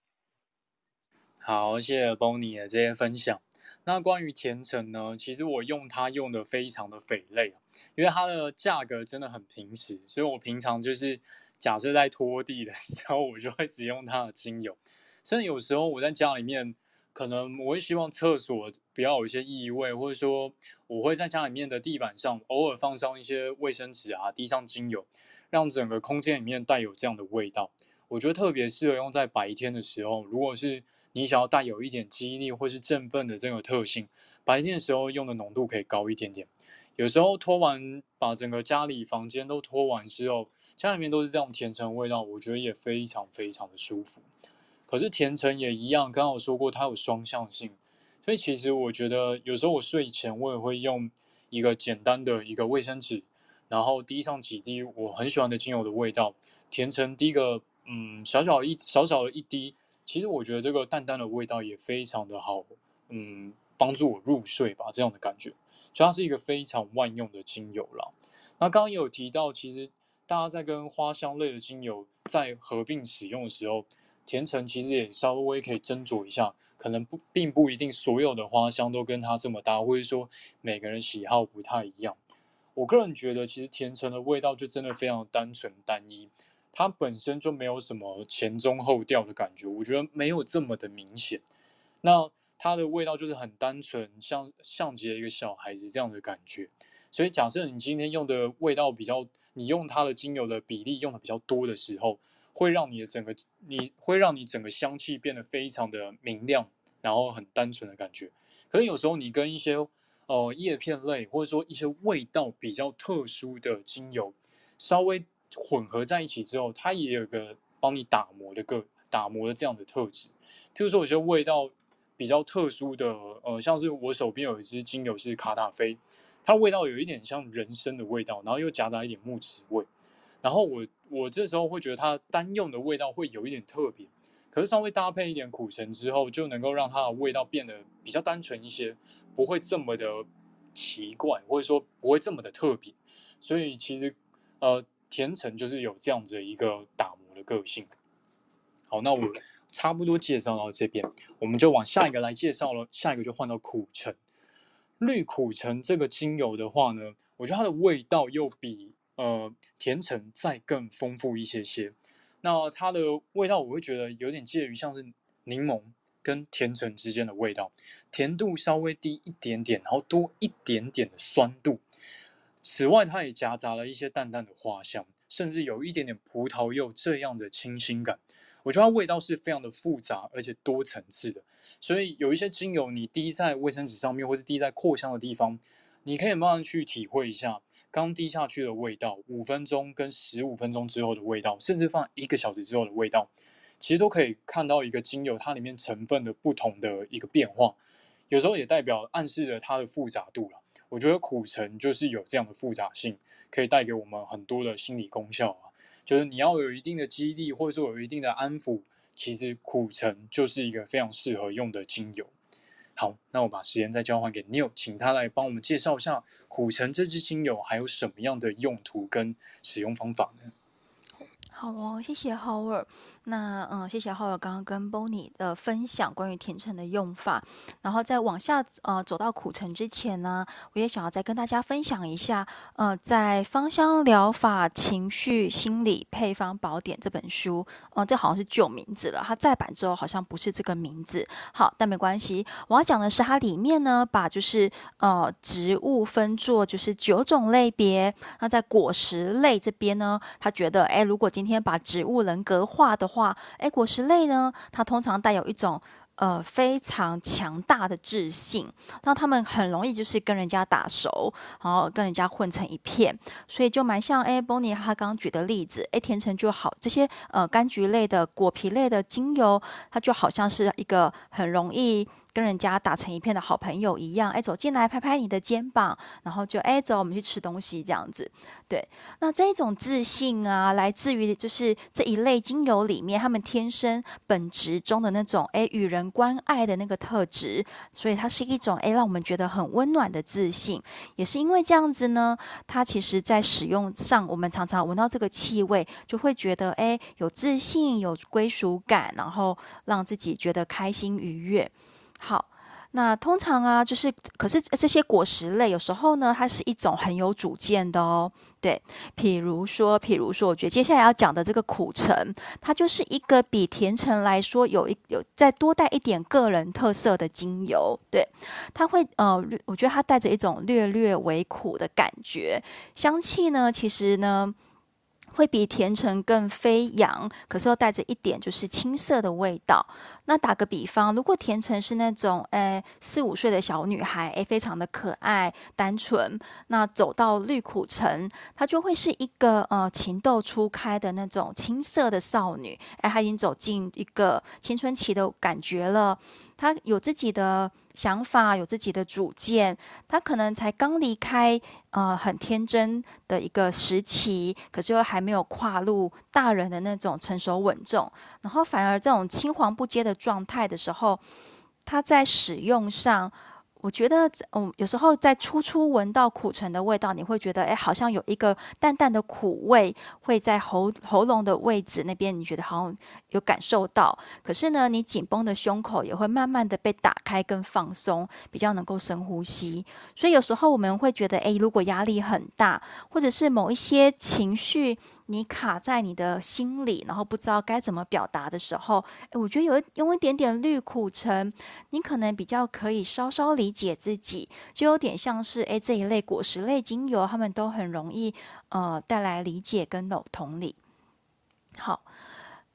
好，谢谢 Bonnie 的这些分享。那关于甜橙呢，其实我用它用的非常的匪类，因为它的价格真的很平实，所以我平常就是假设在拖地的时候，我就会只用它的精油。甚至有时候我在家里面。可能我会希望厕所不要有一些异味，或者说我会在家里面的地板上偶尔放上一些卫生纸啊，滴上精油，让整个空间里面带有这样的味道。我觉得特别适合用在白天的时候。如果是你想要带有一点激励或是振奋的这个特性，白天的时候用的浓度可以高一点点。有时候拖完把整个家里房间都拖完之后，家里面都是这样甜橙味道，我觉得也非常非常的舒服。可是甜橙也一样，刚刚我说过它有双向性，所以其实我觉得有时候我睡前我也会用一个简单的一个卫生纸，然后滴上几滴我很喜欢的精油的味道，甜橙滴个嗯小小一小小的一滴，其实我觉得这个淡淡的味道也非常的好，嗯，帮助我入睡吧这样的感觉，所以它是一个非常万用的精油啦。那刚刚也有提到，其实大家在跟花香类的精油在合并使用的时候。甜橙其实也稍微可以斟酌一下，可能不并不一定所有的花香都跟它这么搭，或者说每个人喜好不太一样。我个人觉得，其实甜橙的味道就真的非常单纯单一，它本身就没有什么前中后调的感觉，我觉得没有这么的明显。那它的味道就是很单纯，像像极了一个小孩子这样的感觉。所以假设你今天用的味道比较，你用它的精油的比例用的比较多的时候。会让你的整个，你会让你整个香气变得非常的明亮，然后很单纯的感觉。可是有时候你跟一些呃叶片类或者说一些味道比较特殊的精油稍微混合在一起之后，它也有个帮你打磨的个打磨的这样的特质。譬如说有些味道比较特殊的，呃，像是我手边有一支精油是卡塔菲，它味道有一点像人参的味道，然后又夹杂一点木质味。然后我我这时候会觉得它单用的味道会有一点特别，可是稍微搭配一点苦橙之后，就能够让它的味道变得比较单纯一些，不会这么的奇怪，或者说不会这么的特别。所以其实呃甜橙就是有这样子的一个打磨的个性。好，那我差不多介绍到这边，我们就往下一个来介绍了。下一个就换到苦橙，绿苦橙这个精油的话呢，我觉得它的味道又比。呃，甜橙再更丰富一些些，那它的味道我会觉得有点介于像是柠檬跟甜橙之间的味道，甜度稍微低一点点，然后多一点点的酸度。此外，它也夹杂了一些淡淡的花香，甚至有一点点葡萄柚这样的清新感。我觉得它味道是非常的复杂而且多层次的。所以有一些精油，你滴在卫生纸上面，或是滴在扩香的地方，你可以慢慢去体会一下刚滴下去的味道，五分钟跟十五分钟之后的味道，甚至放一个小时之后的味道，其实都可以看到一个精油它里面成分的不同的一个变化。有时候也代表暗示着它的复杂度了。我觉得苦橙就是有这样的复杂性，可以带给我们很多的心理功效啊。就是你要有一定的激励，或者说有一定的安抚，其实苦橙就是一个非常适合用的精油。好，那我把时间再交换给 New，请他来帮我们介绍一下苦橙这支精油还有什么样的用途跟使用方法呢？好哦，谢谢 Howard。那嗯，谢谢 Howard 刚刚跟 Bonnie 的分享关于甜橙的用法。然后在往下呃走到苦橙之前呢，我也想要再跟大家分享一下，呃，在芳香疗法情绪心理配方宝典这本书，呃，这好像是旧名字了，它再版之后好像不是这个名字。好，但没关系，我要讲的是它里面呢，把就是呃植物分作就是九种类别。那在果实类这边呢，他觉得哎，如果今天把植物人格化的话，哎，果实类呢，它通常带有一种呃非常强大的自信，那他们很容易就是跟人家打熟，然后跟人家混成一片，所以就蛮像哎，Bonnie 他刚刚举的例子，哎，甜橙就好，这些呃柑橘类的果皮类的精油，它就好像是一个很容易。跟人家打成一片的好朋友一样，哎，走进来拍拍你的肩膀，然后就哎，走，我们去吃东西这样子。对，那这一种自信啊，来自于就是这一类精油里面，他们天生本质中的那种哎，与人关爱的那个特质，所以它是一种哎，让我们觉得很温暖的自信。也是因为这样子呢，它其实在使用上，我们常常闻到这个气味，就会觉得哎，有自信，有归属感，然后让自己觉得开心愉悦。好，那通常啊，就是可是这些果实类有时候呢，它是一种很有主见的哦。对，比如说，比如说，我觉得接下来要讲的这个苦橙，它就是一个比甜橙来说有一有再多带一点个人特色的精油。对，它会呃，我觉得它带着一种略略微苦的感觉，香气呢，其实呢。会比甜橙更飞扬，可是又带着一点就是青涩的味道。那打个比方，如果甜橙是那种诶四五岁的小女孩，诶非常的可爱单纯，那走到绿苦橙，她就会是一个呃情窦初开的那种青涩的少女，诶她已经走进一个青春期的感觉了。他有自己的想法，有自己的主见。他可能才刚离开，呃，很天真的一个时期，可是又还没有跨入大人的那种成熟稳重。然后反而这种青黄不接的状态的时候，他在使用上。我觉得，嗯，有时候在初初闻到苦橙的味道，你会觉得，哎，好像有一个淡淡的苦味会在喉喉咙的位置那边，你觉得好像有感受到。可是呢，你紧绷的胸口也会慢慢的被打开跟放松，比较能够深呼吸。所以有时候我们会觉得，哎，如果压力很大，或者是某一些情绪。你卡在你的心里，然后不知道该怎么表达的时候，哎，我觉得有用一点点绿苦橙，你可能比较可以稍稍理解自己，就有点像是诶这一类果实类精油，他们都很容易呃带来理解跟同理。好，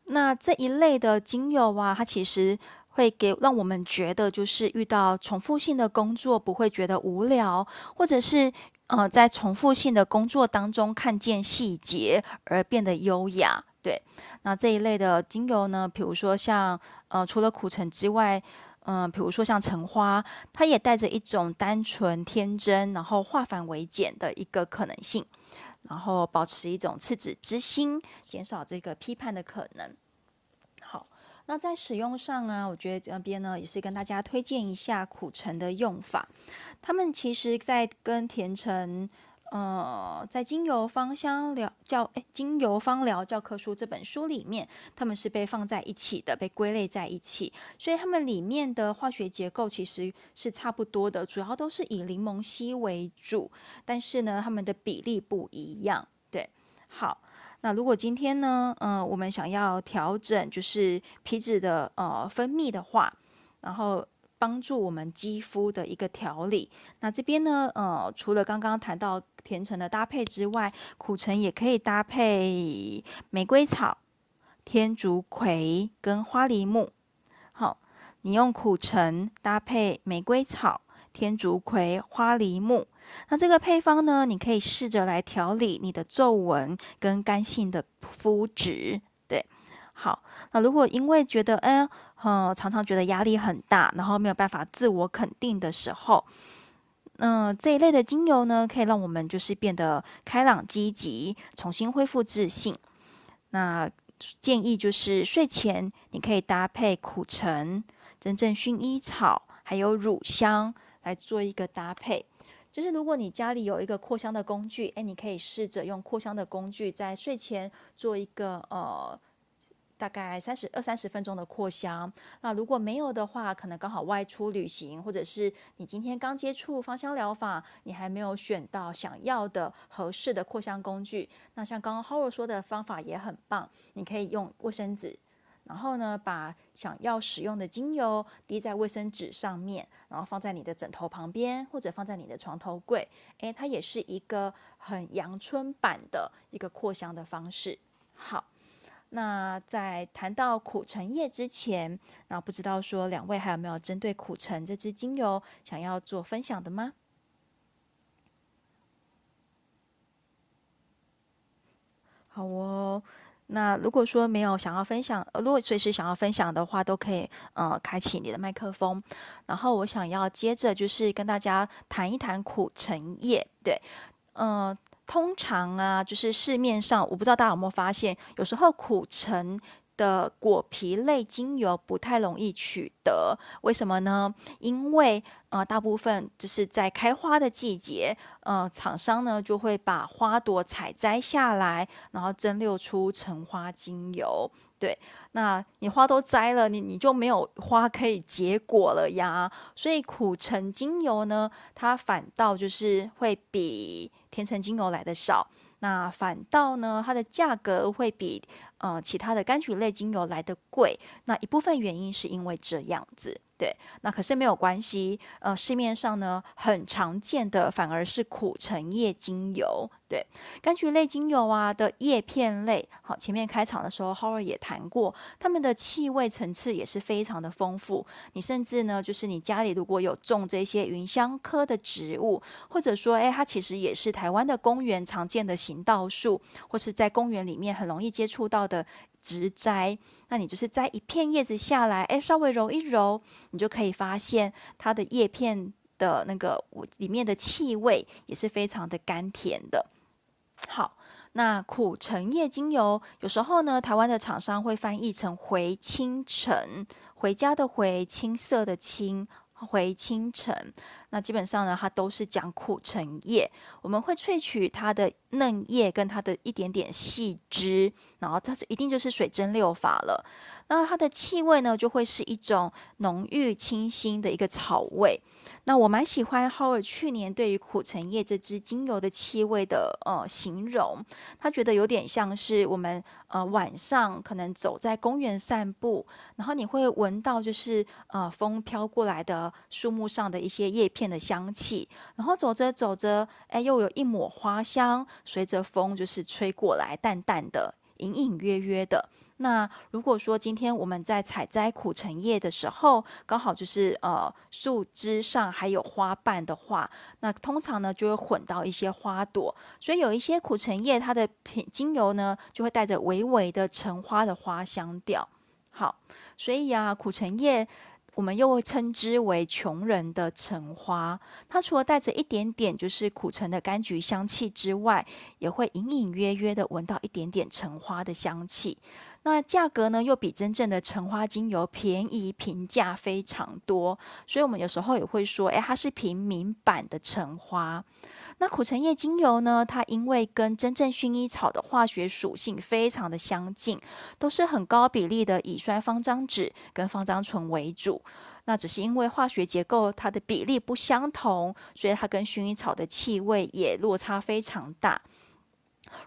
那这一类的精油啊，它其实会给让我们觉得就是遇到重复性的工作不会觉得无聊，或者是。呃，在重复性的工作当中看见细节而变得优雅，对。那这一类的精油呢，比如说像呃，除了苦橙之外，嗯、比如说像橙花，它也带着一种单纯天真，然后化繁为简的一个可能性，然后保持一种赤子之心，减少这个批判的可能。好，那在使用上啊，我觉得这边呢也是跟大家推荐一下苦橙的用法。他们其实，在跟甜橙，呃，在精油芳香疗教诶，精油芳疗教科书这本书里面，他们是被放在一起的，被归类在一起，所以他们里面的化学结构其实是差不多的，主要都是以柠檬烯为主，但是呢，他们的比例不一样。对，好，那如果今天呢，嗯、呃，我们想要调整就是皮脂的呃分泌的话，然后。帮助我们肌肤的一个调理。那这边呢，呃，除了刚刚谈到甜橙的搭配之外，苦橙也可以搭配玫瑰草、天竺葵跟花梨木。好，你用苦橙搭配玫瑰草、天竺葵、花梨木。那这个配方呢，你可以试着来调理你的皱纹跟干性的肤质。对，好。那如果因为觉得，哎，嗯，常常觉得压力很大，然后没有办法自我肯定的时候，嗯、呃，这一类的精油呢，可以让我们就是变得开朗积极，重新恢复自信。那建议就是睡前你可以搭配苦橙、真正薰衣草还有乳香来做一个搭配。就是如果你家里有一个扩香的工具，哎，你可以试着用扩香的工具在睡前做一个呃。大概三十二三十分钟的扩香，那如果没有的话，可能刚好外出旅行，或者是你今天刚接触芳香疗法，你还没有选到想要的合适的扩香工具。那像刚刚 Howard 说的方法也很棒，你可以用卫生纸，然后呢，把想要使用的精油滴在卫生纸上面，然后放在你的枕头旁边，或者放在你的床头柜。诶，它也是一个很阳春版的一个扩香的方式。好。那在谈到苦橙叶之前，那不知道说两位还有没有针对苦橙这支精油想要做分享的吗？好哦，那如果说没有想要分享，呃如果随时想要分享的话，都可以呃开启你的麦克风。然后我想要接着就是跟大家谈一谈苦橙叶，对，嗯、呃。通常啊，就是市面上，我不知道大家有没有发现，有时候苦橙的果皮类精油不太容易取得，为什么呢？因为呃，大部分就是在开花的季节，呃，厂商呢就会把花朵采摘下来，然后蒸馏出橙花精油。对，那你花都摘了，你你就没有花可以结果了呀。所以苦橙精油呢，它反倒就是会比甜橙精油来的少。那反倒呢，它的价格会比呃其他的柑橘类精油来的贵。那一部分原因是因为这样子。对，那可是没有关系。呃，市面上呢很常见的反而是苦橙叶精油。对，柑橘类精油啊的叶片类，好，前面开场的时候 h o w a r 也谈过，它们的气味层次也是非常的丰富。你甚至呢，就是你家里如果有种这些芸香科的植物，或者说，哎，它其实也是台湾的公园常见的行道树，或是在公园里面很容易接触到的的。植栽，那你就是摘一片叶子下来，哎，稍微揉一揉，你就可以发现它的叶片的那个里面的气味也是非常的甘甜的。好，那苦橙叶精油有时候呢，台湾的厂商会翻译成回青橙，回家的回，青色的青。回青橙，那基本上呢，它都是讲苦橙叶。我们会萃取它的嫩叶跟它的一点点细枝，然后它是一定就是水蒸馏法了。那它的气味呢，就会是一种浓郁清新的一个草味。那我蛮喜欢 Howard 去年对于苦橙叶这支精油的气味的呃形容，他觉得有点像是我们呃晚上可能走在公园散步，然后你会闻到就是呃风飘过来的树木上的一些叶片的香气，然后走着走着，哎，又有一抹花香随着风就是吹过来，淡淡的。隐隐约约的。那如果说今天我们在采摘苦橙叶的时候，刚好就是呃树枝上还有花瓣的话，那通常呢就会混到一些花朵，所以有一些苦橙叶它的品精油呢就会带着微微的橙花的花香调。好，所以啊苦橙叶。我们又会称之为穷人的橙花，它除了带着一点点就是苦橙的柑橘香气之外，也会隐隐约约的闻到一点点橙花的香气。那价格呢，又比真正的橙花精油便宜，平价非常多。所以我们有时候也会说，诶，它是平民版的橙花。那苦橙叶精油呢，它因为跟真正薰衣草的化学属性非常的相近，都是很高比例的乙酸芳樟酯跟芳樟醇为主。那只是因为化学结构它的比例不相同，所以它跟薰衣草的气味也落差非常大。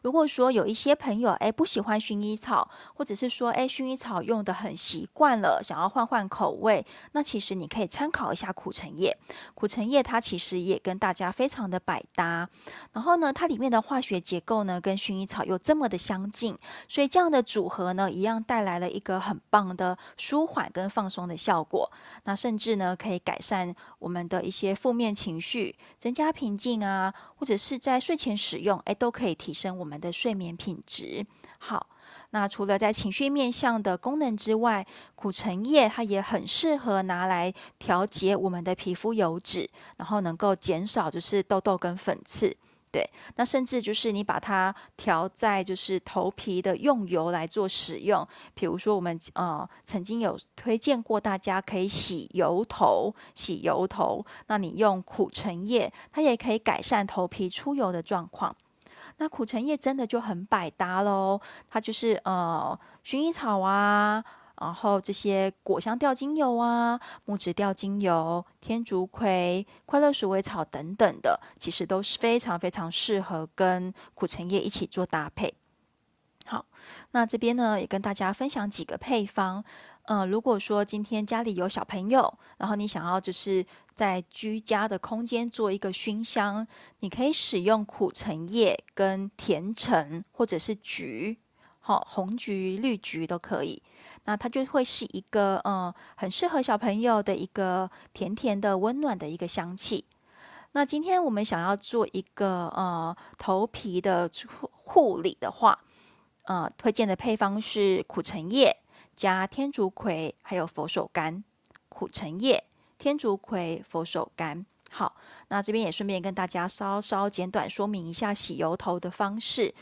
如果说有一些朋友哎不喜欢薰衣草，或者是说哎薰衣草用的很习惯了，想要换换口味，那其实你可以参考一下苦橙叶。苦橙叶它其实也跟大家非常的百搭，然后呢，它里面的化学结构呢跟薰衣草又这么的相近，所以这样的组合呢，一样带来了一个很棒的舒缓跟放松的效果。那甚至呢，可以改善我们的一些负面情绪，增加平静啊，或者是在睡前使用，哎，都可以提升我们的睡眠品质。好，那除了在情绪面向的功能之外，苦橙叶它也很适合拿来调节我们的皮肤油脂，然后能够减少就是痘痘跟粉刺。对，那甚至就是你把它调在就是头皮的用油来做使用，比如说我们呃曾经有推荐过大家可以洗油头，洗油头，那你用苦橙叶，它也可以改善头皮出油的状况。那苦橙叶真的就很百搭喽，它就是呃薰衣草啊。然后这些果香调精油啊、木质调精油、天竺葵、快乐鼠尾草等等的，其实都是非常非常适合跟苦橙叶一起做搭配。好，那这边呢也跟大家分享几个配方。嗯、如果说今天家里有小朋友，然后你想要就是在居家的空间做一个熏香，你可以使用苦橙叶跟甜橙或者是橘，好、红橘、绿橘都可以。那它就会是一个嗯，很适合小朋友的一个甜甜的、温暖的一个香气。那今天我们想要做一个呃头皮的护护理的话，呃，推荐的配方是苦橙叶加天竺葵，还有佛手柑。苦橙叶、天竺葵、佛手柑。好，那这边也顺便跟大家稍稍简短说明一下洗油头的方式。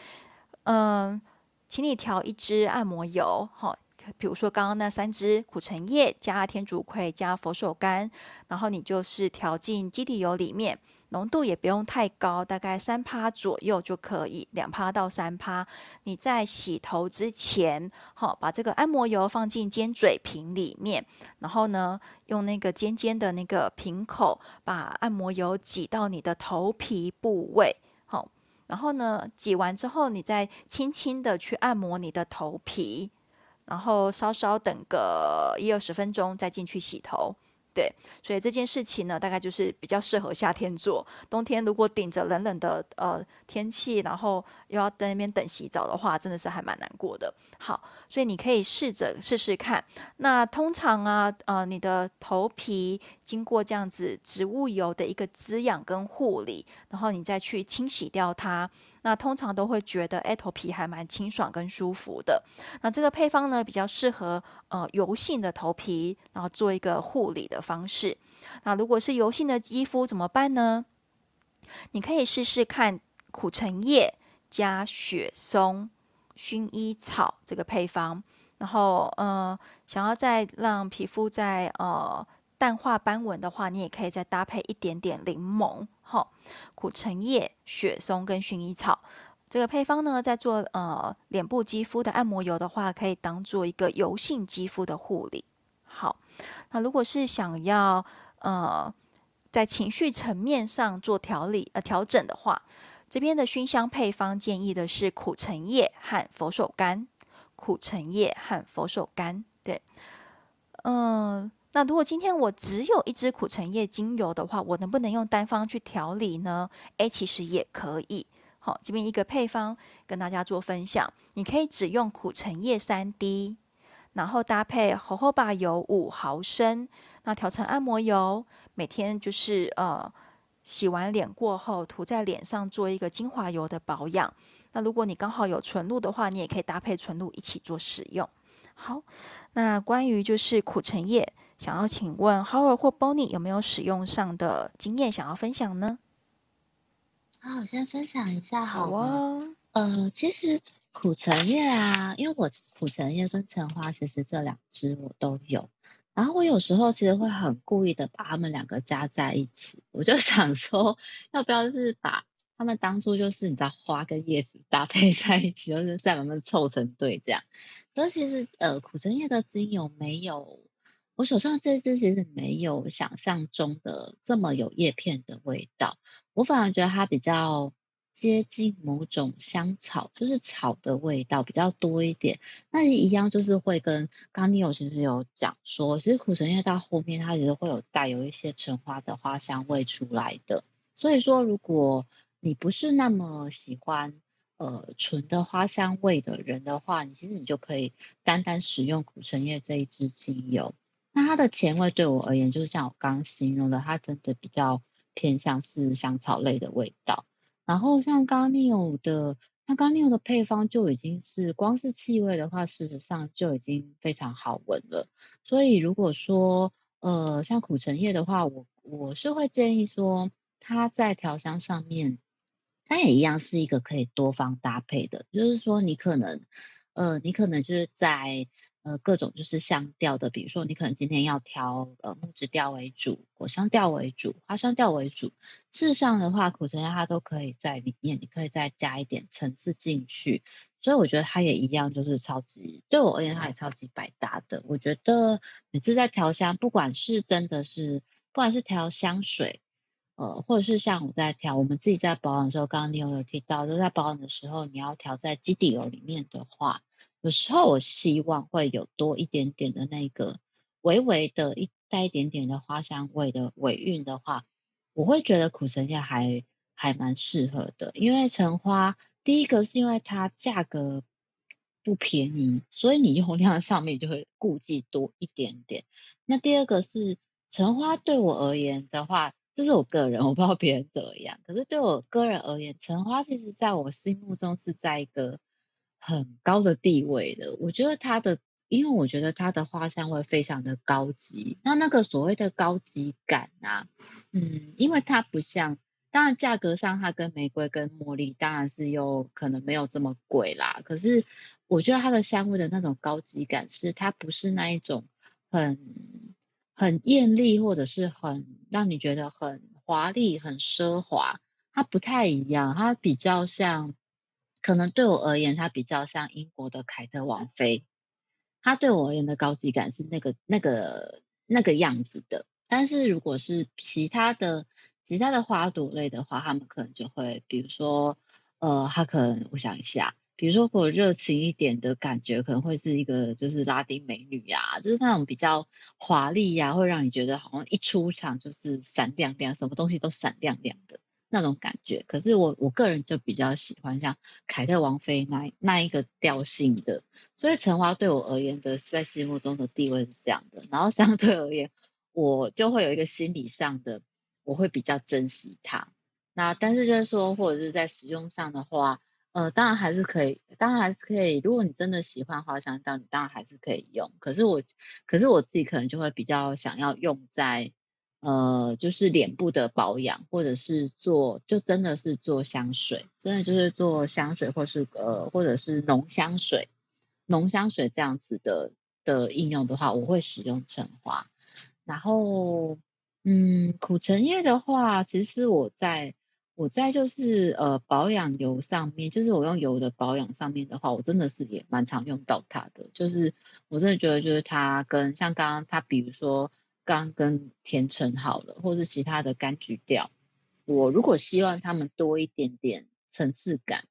嗯，请你调一支按摩油，好。比如说刚刚那三支苦橙叶加天竺葵加佛手柑，然后你就是调进基底油里面，浓度也不用太高，大概三趴左右就可以，两趴到三趴。你在洗头之前，好，把这个按摩油放进尖嘴瓶里面，然后呢，用那个尖尖的那个瓶口把按摩油挤到你的头皮部位，好，然后呢，挤完之后，你再轻轻的去按摩你的头皮。然后稍稍等个一二十分钟再进去洗头，对，所以这件事情呢，大概就是比较适合夏天做。冬天如果顶着冷冷的呃天气，然后又要在那边等洗澡的话，真的是还蛮难过的。好，所以你可以试着试试看。那通常啊，呃，你的头皮经过这样子植物油的一个滋养跟护理，然后你再去清洗掉它。那通常都会觉得，哎，头皮还蛮清爽跟舒服的。那这个配方呢，比较适合呃油性的头皮，然后做一个护理的方式。那如果是油性的肌肤怎么办呢？你可以试试看苦橙叶加雪松、薰衣草这个配方。然后，呃，想要再让皮肤再呃淡化斑纹的话，你也可以再搭配一点点柠檬。好，苦橙叶、雪松跟薰衣草这个配方呢，在做呃脸部肌肤的按摩油的话，可以当做一个油性肌肤的护理。好，那如果是想要呃在情绪层面上做调理呃调整的话，这边的熏香配方建议的是苦橙叶和佛手柑。苦橙叶和佛手柑，对，嗯、那如果今天我只有一支苦橙叶精油的话，我能不能用单方去调理呢？诶，其实也可以。好，这边一个配方跟大家做分享，你可以只用苦橙叶三滴，然后搭配荷荷巴油五毫升，那调成按摩油，每天就是呃洗完脸过后涂在脸上做一个精华油的保养。那如果你刚好有纯露的话，你也可以搭配纯露一起做使用。好，那关于就是苦橙叶。想要请问 Howard 或 Bonnie 有没有使用上的经验想要分享呢？好，我先分享一下好，好哦。呃，其实苦橙叶啊，因为我苦橙叶跟橙花其实这两支我都有，然后我有时候其实会很故意的把它们两个加在一起，我就 想说要不要就是把它们当初就是你知道花跟叶子搭配在一起，就是再把它们凑成对这样。但其实呃苦橙叶的精油没有。我手上这支其实没有想象中的这么有叶片的味道，我反而觉得它比较接近某种香草，就是草的味道比较多一点。那一样就是会跟刚刚 Neo 其实有讲说，其实苦橙叶到后面它其实会有带有一些橙花的花香味出来的。所以说，如果你不是那么喜欢呃纯的花香味的人的话，你其实你就可以单单使用苦橙叶这一支精油。那它的前味对我而言，就是像我刚形容的，它真的比较偏向是香草类的味道。然后像刚刚 Neo 的，像刚刚 Neo 的配方就已经是光是气味的话，事实上就已经非常好闻了。所以如果说呃像苦橙叶的话，我我是会建议说，它在调香上面，它也一样是一个可以多方搭配的，就是说你可能呃你可能就是在。呃，各种就是香调的，比如说你可能今天要调呃木质调为主，果香调为主，花香调为主。事实上的话，苦橙叶它都可以在里面，你可以再加一点层次进去。所以我觉得它也一样，就是超级对我而言，它也超级百搭的。我觉得每次在调香，不管是真的是，不管是调香水，呃，或者是像我在调，我们自己在保养的时候，刚刚你有有提到，就在保养的时候，你要调在基底油里面的话。有时候我希望会有多一点点的那个微微的一带一点点的花香味的尾韵的话，我会觉得苦橙叶还还蛮适合的。因为橙花第一个是因为它价格不便宜，所以你用量上面就会顾忌多一点点。那第二个是橙花对我而言的话，这是我个人，我不知道别人怎么样。可是对我个人而言，橙花其实在我心目中是在一个。很高的地位的，我觉得它的，因为我觉得它的花香味非常的高级。那那个所谓的高级感啊，嗯，因为它不像，当然价格上它跟玫瑰跟茉莉当然是有可能没有这么贵啦。可是我觉得它的香味的那种高级感是，它不是那一种很很艳丽或者是很让你觉得很华丽、很奢华，它不太一样，它比较像。可能对我而言，它比较像英国的凯特王妃。它对我而言的高级感是那个、那个、那个样子的。但是如果是其他的、其他的花朵类的话，他们可能就会，比如说，呃，它可能我想一下，比如说如果热情一点的感觉，可能会是一个就是拉丁美女呀，就是那种比较华丽呀，会让你觉得好像一出场就是闪亮亮，什么东西都闪亮亮的。那种感觉，可是我我个人就比较喜欢像凯特王妃那那一个调性的，所以橙花对我而言的在心目中的地位是这样的，然后相对而言，我就会有一个心理上的，我会比较珍惜它。那但是就是说，或者是在使用上的话，呃，当然还是可以，当然还是可以。如果你真的喜欢花香调，你当然还是可以用。可是我，可是我自己可能就会比较想要用在。呃，就是脸部的保养，或者是做，就真的是做香水，真的就是做香水，或是呃，或者是浓香水，浓香水这样子的的应用的话，我会使用橙花。然后，嗯，苦橙叶的话，其实我在我在就是呃保养油上面，就是我用油的保养上面的话，我真的是也蛮常用到它的。就是我真的觉得，就是它跟像刚刚它，比如说。刚跟甜橙好了，或是其他的柑橘调，我如果希望他们多一点点层次感，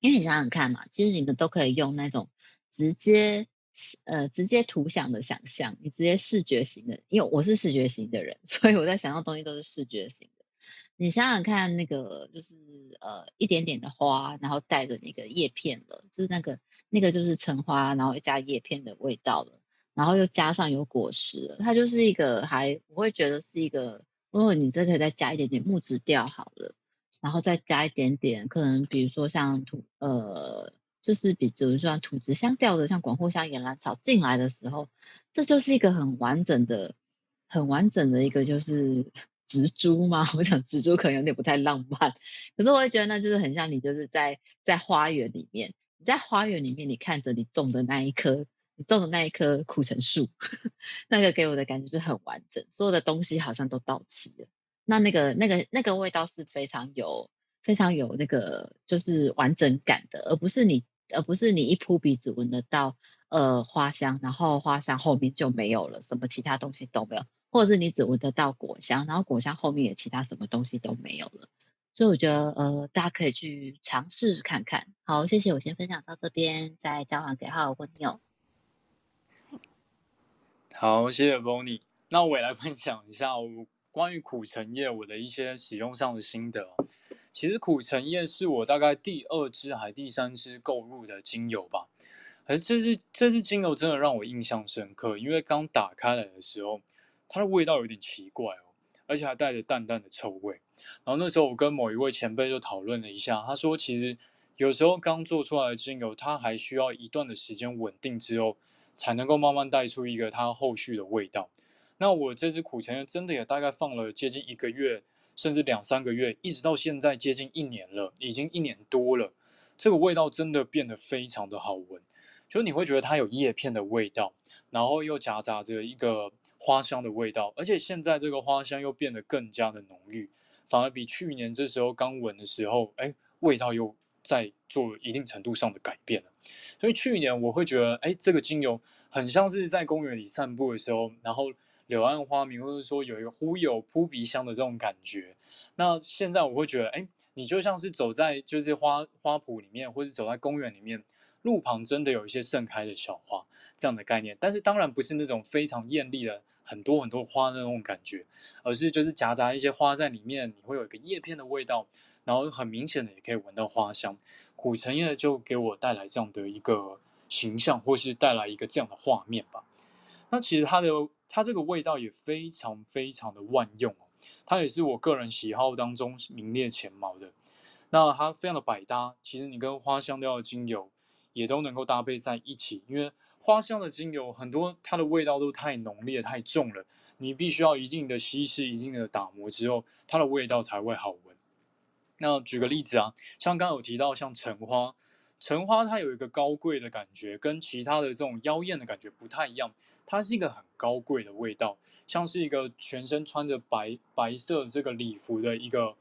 因为你想想看嘛，其实你们都可以用那种直接呃直接图像的想象，你直接视觉型的，因为我是视觉型的人，所以我在想象东西都是视觉型的。你想想看，那个就是呃一点点的花，然后带着那个叶片的，就是那个那个就是橙花，然后加叶片的味道了。然后又加上有果实，它就是一个还我会觉得是一个，如果你这可以再加一点点木质调好了，然后再加一点点可能比如说像土呃，就是比如说像土质香调的，像广藿香、岩兰草进来的时候，这就是一个很完整的、很完整的一个就是 植株嘛。我想植株可能有点不太浪漫，可是我会觉得那就是很像你就是在在花园里面，你在花园里面你看着你种的那一棵。你种的那一棵苦橙树，那个给我的感觉是很完整，所有的东西好像都到齐了。那那个那个那个味道是非常有非常有那个就是完整感的，而不是你而不是你一扑鼻子闻得到呃花香，然后花香后面就没有了，什么其他东西都没有，或者是你只闻得到果香，然后果香后面也其他什么东西都没有了。所以我觉得呃大家可以去尝试看看。好，谢谢，我先分享到这边，再交还给浩尔问你哦。好，谢谢 Bonnie。那我也来分享一下我关于苦橙叶我的一些使用上的心得。其实苦橙叶是我大概第二支还第三支购入的精油吧。而这支这支精油真的让我印象深刻，因为刚打开来的时候，它的味道有点奇怪哦，而且还带着淡淡的臭味。然后那时候我跟某一位前辈就讨论了一下，他说其实有时候刚做出来的精油，它还需要一段的时间稳定之后，才能够慢慢带出一个它后续的味道。那我这支苦橙真的也大概放了接近一个月，甚至两三个月，一直到现在接近一年了，已经一年多了，这个味道真的变得非常的好闻。就你会觉得它有叶片的味道，然后又夹杂着一个花香的味道，而且现在这个花香又变得更加的浓郁，反而比去年这时候刚闻的时候，哎，味道又在做一定程度上的改变了。所以去年我会觉得，哎，这个精油很像是在公园里散步的时候，然后柳暗花明，或者说有一个忽有扑鼻香的这种感觉。那现在我会觉得，哎，你就像是走在就是花花圃里面，或是走在公园里面。路旁真的有一些盛开的小花，这样的概念，但是当然不是那种非常艳丽的很多很多花的那种感觉，而是就是夹杂一些花在里面，你会有一个叶片的味道，然后很明显的也可以闻到花香。苦橙叶就给我带来这样的一个形象，或是带来一个这样的画面吧。那其实它的它这个味道也非常非常的万用哦，它也是我个人喜好当中名列前茅的。那它非常的百搭，其实你跟花香调的精油。也都能够搭配在一起，因为花香的精油很多，它的味道都太浓烈、太重了，你必须要一定的稀释、一定的打磨之后，它的味道才会好闻。那举个例子啊，像刚刚有提到，像橙花，橙花它有一个高贵的感觉，跟其他的这种妖艳的感觉不太一样，它是一个很高贵的味道，像是一个全身穿着白白色这个礼服的一个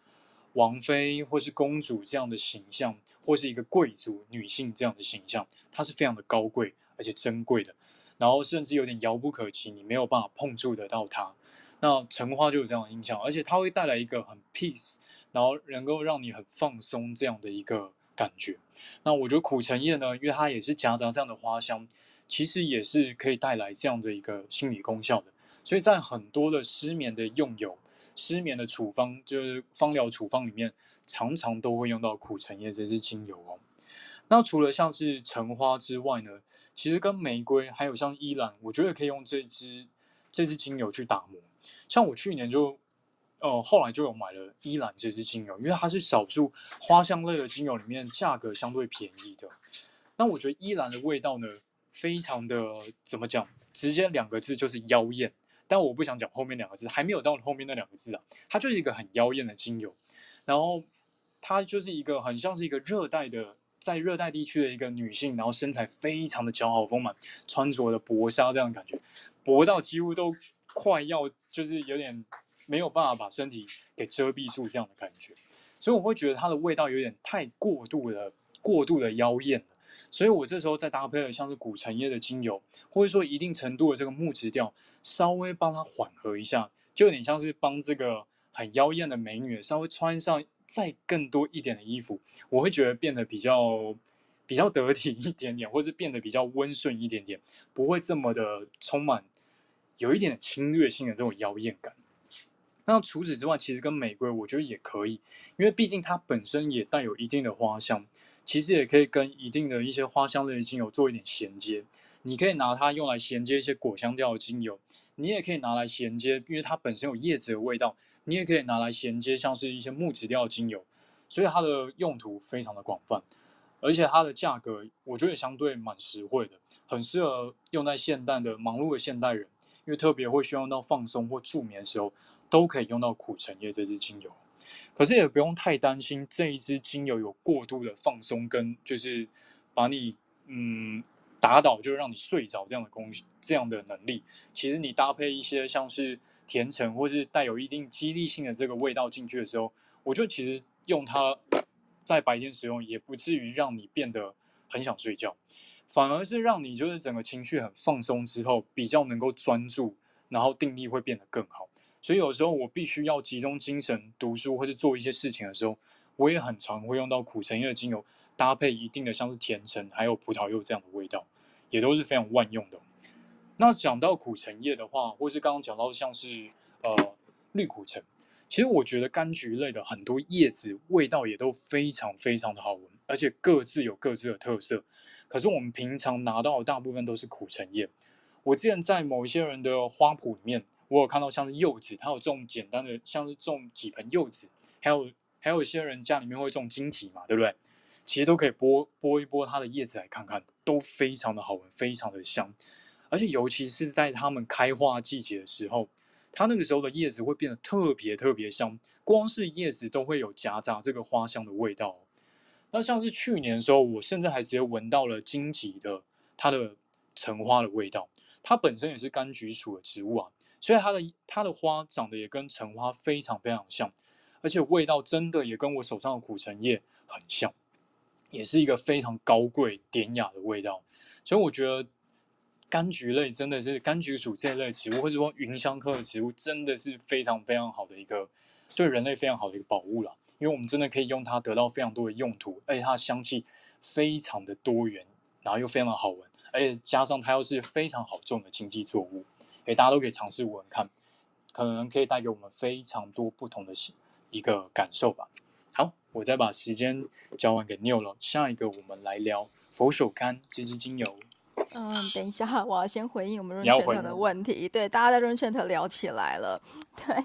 王妃或是公主这样的形象。或是一个贵族女性这样的形象，它是非常的高贵而且珍贵的，然后甚至有点遥不可及，你没有办法碰触得到它。那橙花就有这样的印象，而且它会带来一个很 peace，然后能够让你很放松这样的一个感觉。那我觉得苦橙叶呢，因为它也是夹杂这样的花香，其实也是可以带来这样的一个心理功效的。所以在很多的失眠的用油、失眠的处方，就是芳疗处方里面。常常都会用到苦橙叶这支精油哦。那除了像是橙花之外呢，其实跟玫瑰还有像依兰，我觉得可以用这支这支精油去打磨。像我去年就，呃，后来就有买了依兰这支精油，因为它是少数花香类的精油里面价格相对便宜的。那我觉得依兰的味道呢，非常的怎么讲？直接两个字就是妖艳。但我不想讲后面两个字，还没有到后面那两个字啊，它就是一个很妖艳的精油，然后。它就是一个很像是一个热带的，在热带地区的一个女性，然后身材非常的姣好丰满，穿着的薄纱这样的感觉，薄到几乎都快要就是有点没有办法把身体给遮蔽住这样的感觉，所以我会觉得它的味道有点太过度的过度的妖艳，所以我这时候再搭配了像是古橙叶的精油，或者说一定程度的这个木质调，稍微帮它缓和一下，就有点像是帮这个很妖艳的美女稍微穿上。再更多一点的衣服，我会觉得变得比较比较得体一点点，或是变得比较温顺一点点，不会这么的充满有一点侵略性的这种妖艳感。那除此之外，其实跟玫瑰我觉得也可以，因为毕竟它本身也带有一定的花香，其实也可以跟一定的一些花香类的精油做一点衔接。你可以拿它用来衔接一些果香调的精油，你也可以拿来衔接，因为它本身有叶子的味道。你也可以拿来衔接，像是一些木质调精油，所以它的用途非常的广泛，而且它的价格我觉得也相对蛮实惠的，很适合用在现代的忙碌的现代人，因为特别会需要到放松或助眠的时候，都可以用到苦橙叶这支精油。可是也不用太担心这一支精油有过度的放松跟就是把你嗯。打倒就让你睡着这样的功这样的能力，其实你搭配一些像是甜橙或是带有一定激励性的这个味道进去的时候，我觉得其实用它在白天使用也不至于让你变得很想睡觉，反而是让你就是整个情绪很放松之后比较能够专注，然后定力会变得更好。所以有时候我必须要集中精神读书或者做一些事情的时候，我也很常会用到苦橙叶的精油，搭配一定的像是甜橙还有葡萄柚这样的味道，也都是非常万用的。那讲到苦橙叶的话，或是刚刚讲到像是呃绿苦橙，其实我觉得柑橘类的很多叶子味道也都非常非常的好闻，而且各自有各自的特色。可是我们平常拿到的大部分都是苦橙叶。我之前在某些人的花圃里面，我有看到像是柚子，它有种简单的像是种几盆柚子，还有还有一些人家里面会种金桔嘛，对不对？其实都可以剥剥一剥它的叶子来看看，都非常的好闻，非常的香，而且尤其是在它们开花季节的时候，它那个时候的叶子会变得特别特别香，光是叶子都会有夹杂这个花香的味道。那像是去年的时候，我甚至还直接闻到了荆棘的它的橙花的味道。它本身也是柑橘属的植物啊，所以它的它的花长得也跟橙花非常非常像，而且味道真的也跟我手上的苦橙叶很像，也是一个非常高贵典雅的味道。所以我觉得柑橘类真的是柑橘属这类植物，或者说芸香科的植物，真的是非常非常好的一个对人类非常好的一个宝物了。因为我们真的可以用它得到非常多的用途，而且它的香气非常的多元，然后又非常的好闻。而且加上它又是非常好种的经济作物，诶，大家都可以尝试闻闻看，可能可以带给我们非常多不同的一个感受吧。好，我再把时间交还给 Neil 了。下一个我们来聊佛手柑这支精油。嗯，等一下，我要先回应我们 Room Chat 的问题。对，大家在 Room Chat 聊起来了。对。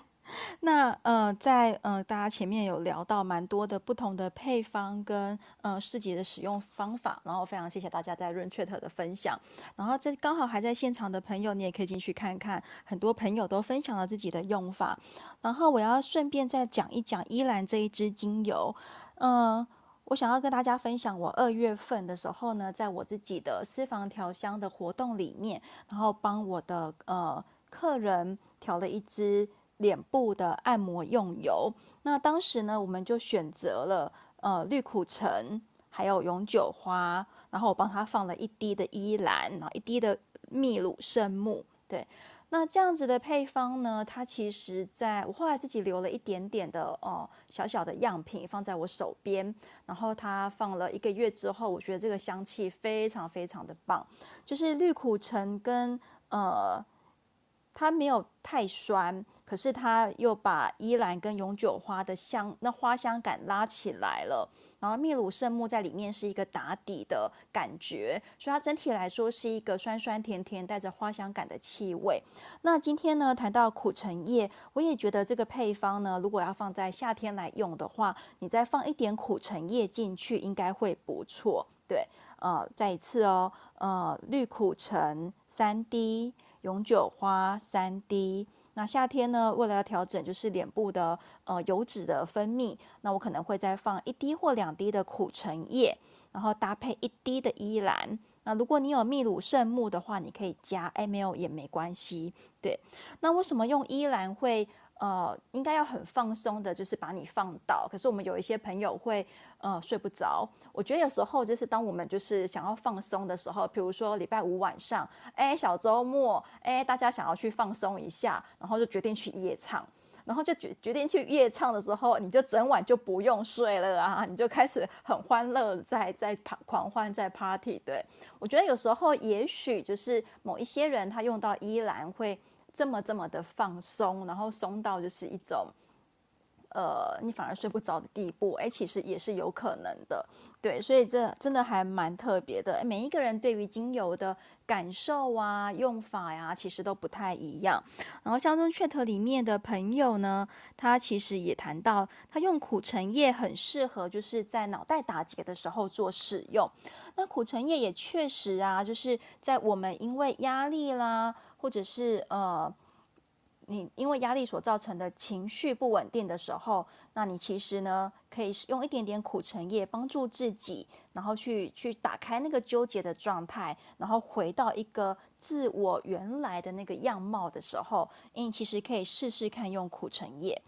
那呃，在呃，大家前面有聊到蛮多的不同的配方跟呃市集的使用方法，然后非常谢谢大家在 Room Chat 的分享。然后这刚好还在现场的朋友，你也可以进去看看，很多朋友都分享了自己的用法。然后我要顺便再讲一讲依兰这一支精油，嗯、呃，我想要跟大家分享，我二月份的时候呢，在我自己的私房调香的活动里面，然后帮我的呃客人调了一支。脸部的按摩用油，那当时呢，我们就选择了呃绿苦橙，还有永久花，然后我帮他放了一滴的依兰，然后一滴的秘鲁圣木。对，那这样子的配方呢，它其实在我后来自己留了一点点的哦、小小的样品放在我手边，然后它放了一个月之后，我觉得这个香气非常非常的棒，就是绿苦橙跟呃。它没有太酸，可是它又把依兰跟永久花的香，那花香感拉起来了。然后秘鲁圣木在里面是一个打底的感觉，所以它整体来说是一个酸酸甜甜带着花香感的气味。那今天呢，谈到苦橙叶，我也觉得这个配方呢，如果要放在夏天来用的话，你再放一点苦橙叶进去，应该会不错。对，呃，再一次哦，呃，绿苦橙三滴。永久花三滴，那夏天呢，为了要调整就是脸部的呃油脂的分泌，那我可能会再放一滴或两滴的苦橙叶，然后搭配一滴的依兰。那如果你有秘鲁圣木的话，你可以加，哎，没有也没关系。对，那为什么用依兰会？呃，应该要很放松的，就是把你放倒。可是我们有一些朋友会呃睡不着。我觉得有时候就是当我们就是想要放松的时候，比如说礼拜五晚上，哎，小周末，哎，大家想要去放松一下，然后就决定去夜唱，然后就决决定去夜唱的时候，你就整晚就不用睡了啊，你就开始很欢乐，在在狂欢在 party。对，我觉得有时候也许就是某一些人他用到依兰会。这么这么的放松，然后松到就是一种，呃，你反而睡不着的地步，哎，其实也是有可能的，对，所以这真的还蛮特别的。每一个人对于精油的感受啊、用法呀、啊，其实都不太一样。然后，像中 chat 里面的朋友呢，他其实也谈到，他用苦橙叶很适合，就是在脑袋打结的时候做使用。那苦橙叶也确实啊，就是在我们因为压力啦。或者是呃，你因为压力所造成的情绪不稳定的时候，那你其实呢，可以用一点点苦橙叶帮助自己，然后去去打开那个纠结的状态，然后回到一个自我原来的那个样貌的时候，你其实可以试试看用苦橙叶。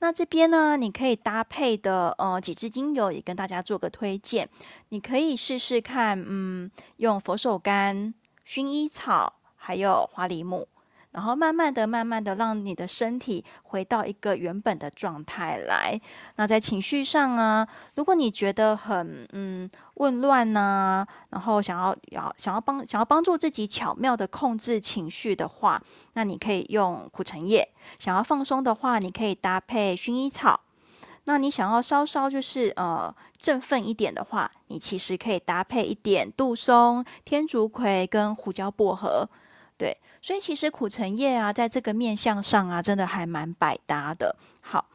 那这边呢，你可以搭配的呃几支精油也跟大家做个推荐，你可以试试看，嗯，用佛手柑、薰衣草。还有花梨木，然后慢慢的、慢慢的让你的身体回到一个原本的状态来。那在情绪上啊，如果你觉得很嗯混乱呐，然后想要要想要帮想要帮助自己巧妙的控制情绪的话，那你可以用苦橙叶。想要放松的话，你可以搭配薰衣草。那你想要稍稍就是呃振奋一点的话，你其实可以搭配一点杜松、天竺葵跟胡椒薄荷。对，所以其实苦橙叶啊，在这个面向上啊，真的还蛮百搭的。好，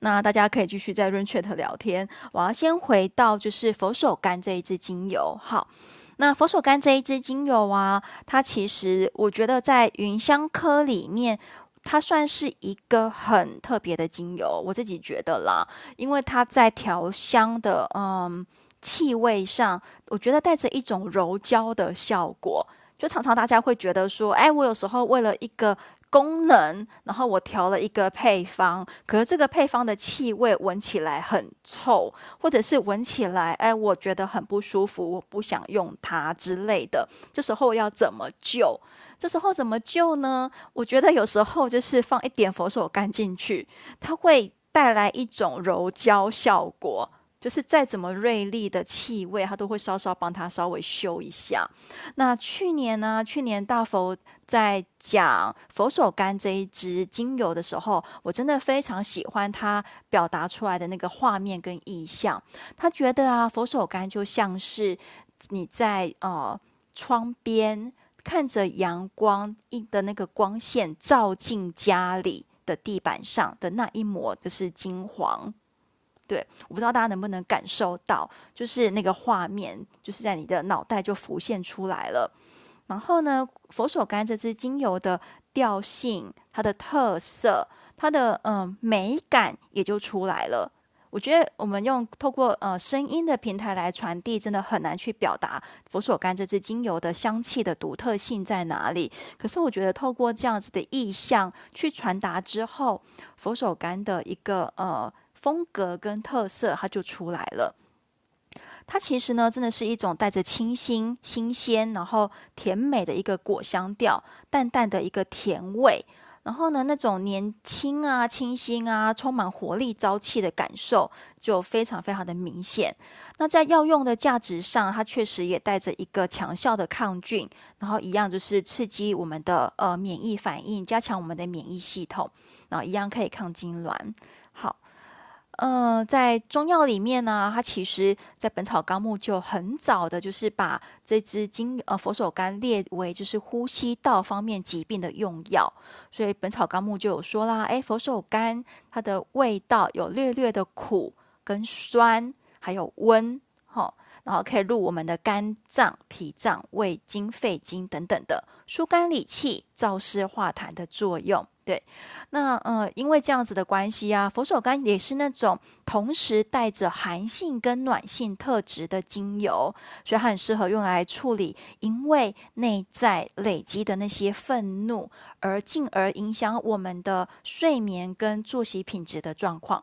那大家可以继续在 Room Chat 聊天。我要先回到就是佛手柑这一支精油。好，那佛手柑这一支精油啊，它其实我觉得在芸香科里面，它算是一个很特别的精油，我自己觉得啦，因为它在调香的嗯气味上，我觉得带着一种柔焦的效果。就常常大家会觉得说，哎，我有时候为了一个功能，然后我调了一个配方，可是这个配方的气味闻起来很臭，或者是闻起来，哎，我觉得很不舒服，我不想用它之类的。这时候要怎么救？这时候怎么救呢？我觉得有时候就是放一点佛手柑进去，它会带来一种柔焦效果。就是再怎么锐利的气味，它都会稍稍帮它稍微修一下。那去年呢？去年大佛在讲佛手柑这一支精油的时候，我真的非常喜欢它表达出来的那个画面跟意象。他觉得啊，佛手柑就像是你在呃窗边看着阳光的那个光线照进家里的地板上的那一抹，就是金黄。对，我不知道大家能不能感受到，就是那个画面，就是在你的脑袋就浮现出来了。然后呢，佛手柑这支精油的调性、它的特色、它的嗯、美感也就出来了。我觉得我们用透过呃声音的平台来传递，真的很难去表达佛手柑这支精油的香气的独特性在哪里。可是我觉得透过这样子的意象去传达之后，佛手柑的一个呃。风格跟特色，它就出来了。它其实呢，真的是一种带着清新、新鲜，然后甜美的一个果香调，淡淡的一个甜味。然后呢，那种年轻啊、清新啊、充满活力、朝气的感受，就非常非常的明显。那在药用的价值上，它确实也带着一个强效的抗菌，然后一样就是刺激我们的呃免疫反应，加强我们的免疫系统，然后一样可以抗痉挛。好。嗯、在中药里面呢，它其实在《本草纲目》就很早的，就是把这支金呃佛手柑列为就是呼吸道方面疾病的用药，所以《本草纲目》就有说啦，哎，佛手柑它的味道有略略的苦跟酸，还有温，哈、哦，然后可以入我们的肝脏、脾脏、胃经、肺经等等的，疏肝理气、燥湿化痰的作用。对，那呃，因为这样子的关系啊，佛手柑也是那种同时带着寒性跟暖性特质的精油，所以它很适合用来处理因为内在累积的那些愤怒，而进而影响我们的睡眠跟作息品质的状况。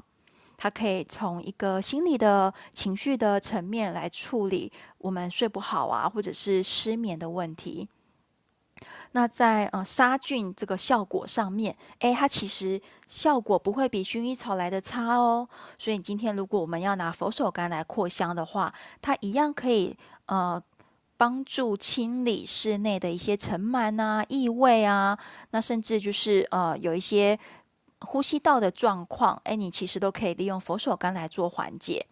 它可以从一个心理的情绪的层面来处理我们睡不好啊，或者是失眠的问题。那在呃杀菌这个效果上面，诶，它其实效果不会比薰衣草来的差哦。所以今天如果我们要拿佛手柑来扩香的话，它一样可以呃帮助清理室内的一些尘螨啊、异味啊，那甚至就是呃有一些呼吸道的状况，诶，你其实都可以利用佛手柑来做缓解。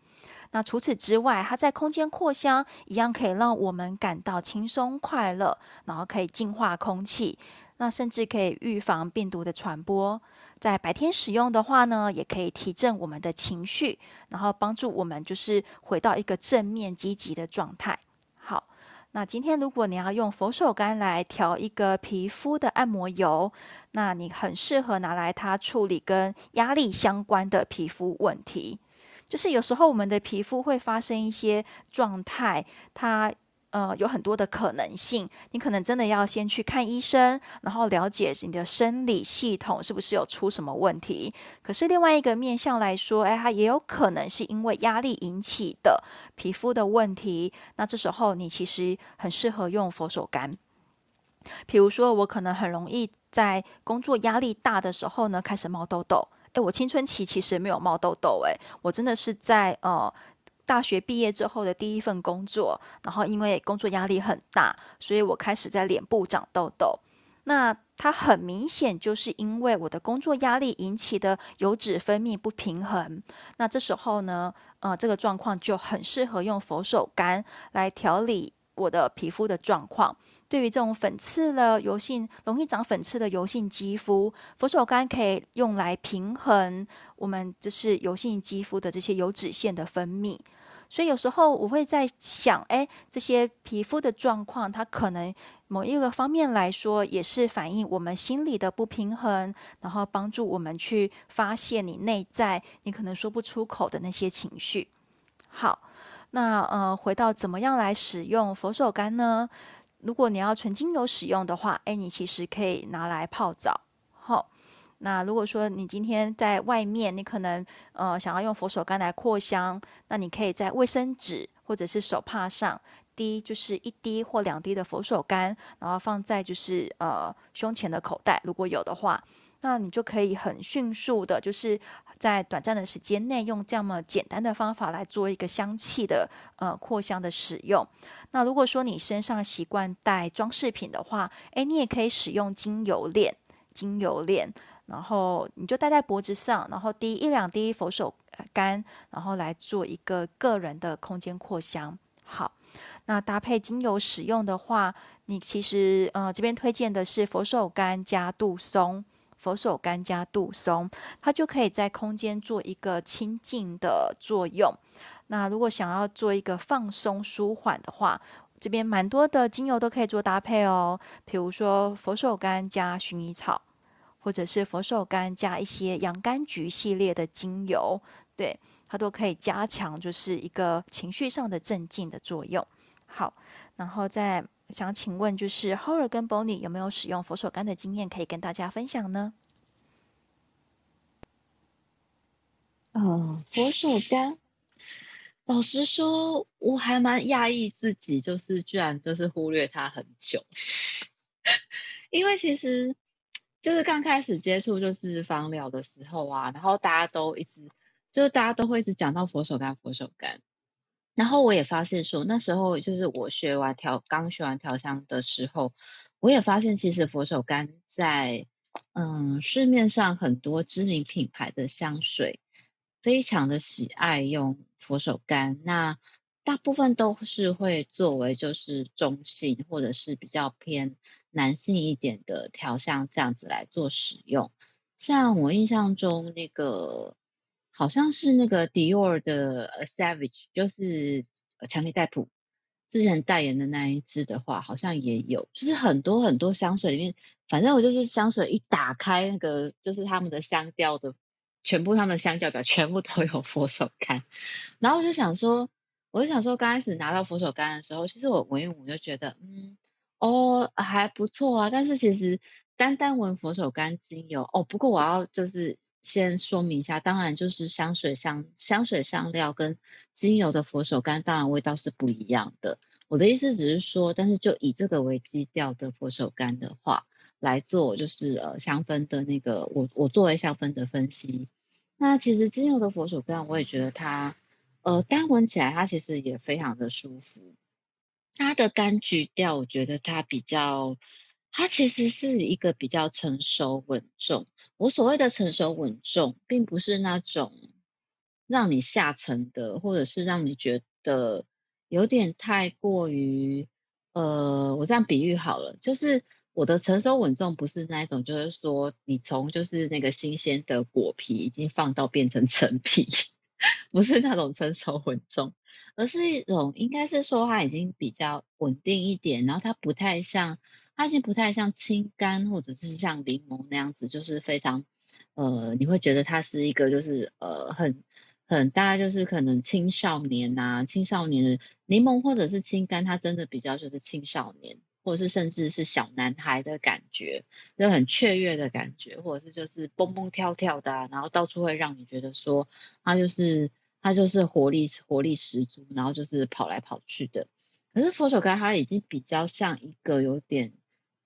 那除此之外，它在空间扩香一样可以让我们感到轻松快乐，然后可以净化空气，那甚至可以预防病毒的传播。在白天使用的话呢，也可以提振我们的情绪，然后帮助我们就是回到一个正面积极的状态。好，那今天如果你要用佛手柑来调一个皮肤的按摩油，那你很适合拿来它处理跟压力相关的皮肤问题。就是有时候我们的皮肤会发生一些状态，它呃有很多的可能性。你可能真的要先去看医生，然后了解你的生理系统是不是有出什么问题。可是另外一个面向来说，哎，它也有可能是因为压力引起的皮肤的问题。那这时候你其实很适合用佛手柑。比如说，我可能很容易在工作压力大的时候呢，开始冒痘痘。诶，我青春期其实没有冒痘痘，诶，我真的是在呃大学毕业之后的第一份工作，然后因为工作压力很大，所以我开始在脸部长痘痘。那它很明显就是因为我的工作压力引起的油脂分泌不平衡。那这时候呢，呃，这个状况就很适合用佛手柑来调理我的皮肤的状况。对于这种粉刺了、油性、容易长粉刺的油性肌肤，佛手柑可以用来平衡我们就是油性肌肤的这些油脂腺的分泌。所以有时候我会在想，哎，这些皮肤的状况，它可能某一个方面来说，也是反映我们心理的不平衡，然后帮助我们去发现你内在你可能说不出口的那些情绪。好，那呃，回到怎么样来使用佛手柑呢？如果你要纯精油使用的话，哎，你其实可以拿来泡澡。好、那如果说你今天在外面，你可能呃想要用佛手柑来扩香，那你可以在卫生纸或者是手帕上滴，就是一滴或两滴的佛手柑，然后放在就是呃胸前的口袋，如果有的话。那你就可以很迅速的，就是在短暂的时间内，用这么简单的方法来做一个香气的呃扩香的使用。那如果说你身上习惯带装饰品的话，诶，你也可以使用精油链，精油链，然后你就戴在脖子上，然后滴一两滴佛手柑，然后来做一个个人的空间扩香。好，那搭配精油使用的话，你其实呃这边推荐的是佛手柑加杜松。佛手柑加杜松，它就可以在空间做一个清净的作用。那如果想要做一个放松舒缓的话，这边蛮多的精油都可以做搭配哦。比如说佛手柑加薰衣草，或者是佛手柑加一些洋甘菊系列的精油，对，它都可以加强就是一个情绪上的镇静的作用。好，然后再。想请问，就是 Howard 跟 Bonnie 有没有使用佛手柑的经验可以跟大家分享呢？嗯，佛手柑，老实说，我还蛮讶异自己，就是居然就是忽略它很久，因为其实就是刚开始接触就是芳疗的时候啊，然后大家都一直就是大家都会一直讲到佛手柑，佛手柑。然后我也发现说，那时候就是我学完调，刚学完调香的时候，我也发现其实佛手柑在嗯市面上很多知名品牌的香水，非常的喜爱用佛手柑。那大部分都是会作为就是中性或者是比较偏男性一点的调香这样子来做使用。像我印象中那个。好像是那个 Dior 的 Savage，就是强尼戴普之前代言的那一支的话，好像也有，就是很多很多香水里面，反正我就是香水一打开，那个就是他们的香调的，全部他们的香调表全部都有佛手柑，然后我就想说，我就想说，刚开始拿到佛手柑的时候，其实我闻一闻就觉得，嗯，哦，还不错啊，但是其实。单单闻佛手柑精油哦，不过我要就是先说明一下，当然就是香水香香水香料跟精油的佛手柑，当然味道是不一样的。我的意思只是说，但是就以这个为基调的佛手柑的话来做，就是呃香氛的那个我我作为香氛的分析。那其实精油的佛手柑，我也觉得它呃单闻起来它其实也非常的舒服，它的柑橘调我觉得它比较。它其实是一个比较成熟稳重。我所谓的成熟稳重，并不是那种让你下沉的，或者是让你觉得有点太过于……呃，我这样比喻好了，就是我的成熟稳重不是那一种，就是说你从就是那个新鲜的果皮已经放到变成陈皮，不是那种成熟稳重，而是一种应该是说它已经比较稳定一点，然后它不太像。它已经不太像青柑或者是像柠檬那样子，就是非常呃，你会觉得它是一个就是呃很很大概就是可能青少年呐、青少年的柠檬或者是青柑，它真的比较就是青少年，或者是甚至是小男孩的感觉，就很雀跃的感觉，或者是就是蹦蹦跳跳的、然后到处会让你觉得说它就是它就是活力活力十足，然后就是跑来跑去的。可是佛手柑它已经比较像一个有点。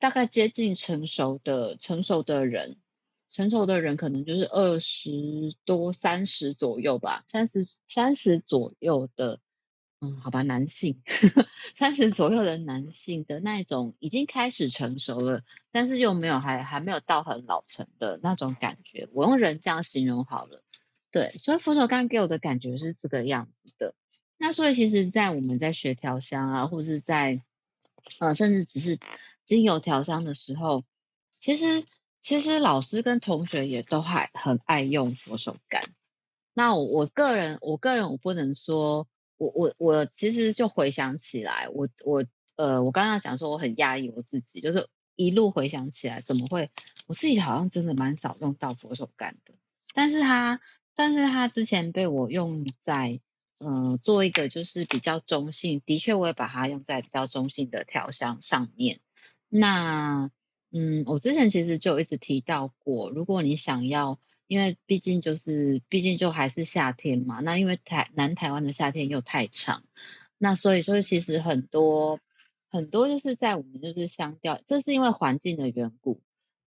大概接近成熟的成熟的人，成熟的人可能就是二十多三十左右吧，三十三十左右的。嗯，好吧，男性三十左右的男性的那种已经开始成熟了，但是又没有还还没有到很老成的那种感觉，我用人这样形容好了。对，所以佛手柑给我的感觉是这个样子的。那所以其实，在我们在学调香啊，或者是在呃，甚至只是精油调香的时候，其实其实老师跟同学也都还很爱用佛手柑。那我我个人我个人我不能说。我我我其实就回想起来，我我呃，我刚刚讲说我很压抑我自己，就是一路回想起来，怎么会我自己好像真的蛮少用到佛手柑的，但是它但是它之前被我用在嗯、呃、做一个就是比较中性，的确我也把它用在比较中性的调香上面。那嗯，我之前其实就一直提到过，如果你想要。因为毕竟就是，毕竟就还是夏天嘛。那因为台南台湾的夏天又太长，那所以说其实很多很多就是在我们就是香调，这是因为环境的缘故，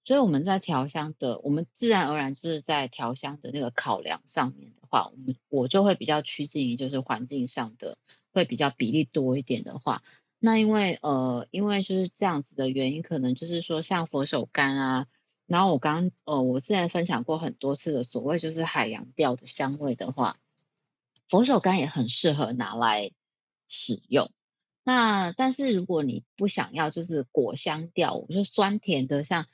所以我们在调香的，我们自然而然就是在调香的那个考量上面的话，我们我就会比较趋近于就是环境上的会比较比例多一点的话，那因为呃因为就是这样子的原因，可能就是说像佛手柑啊。然后我刚呃，我之前分享过很多次的所谓就是海洋调的香味的话，佛手柑也很适合拿来使用。那但是如果你不想要就是果香调，就酸甜的像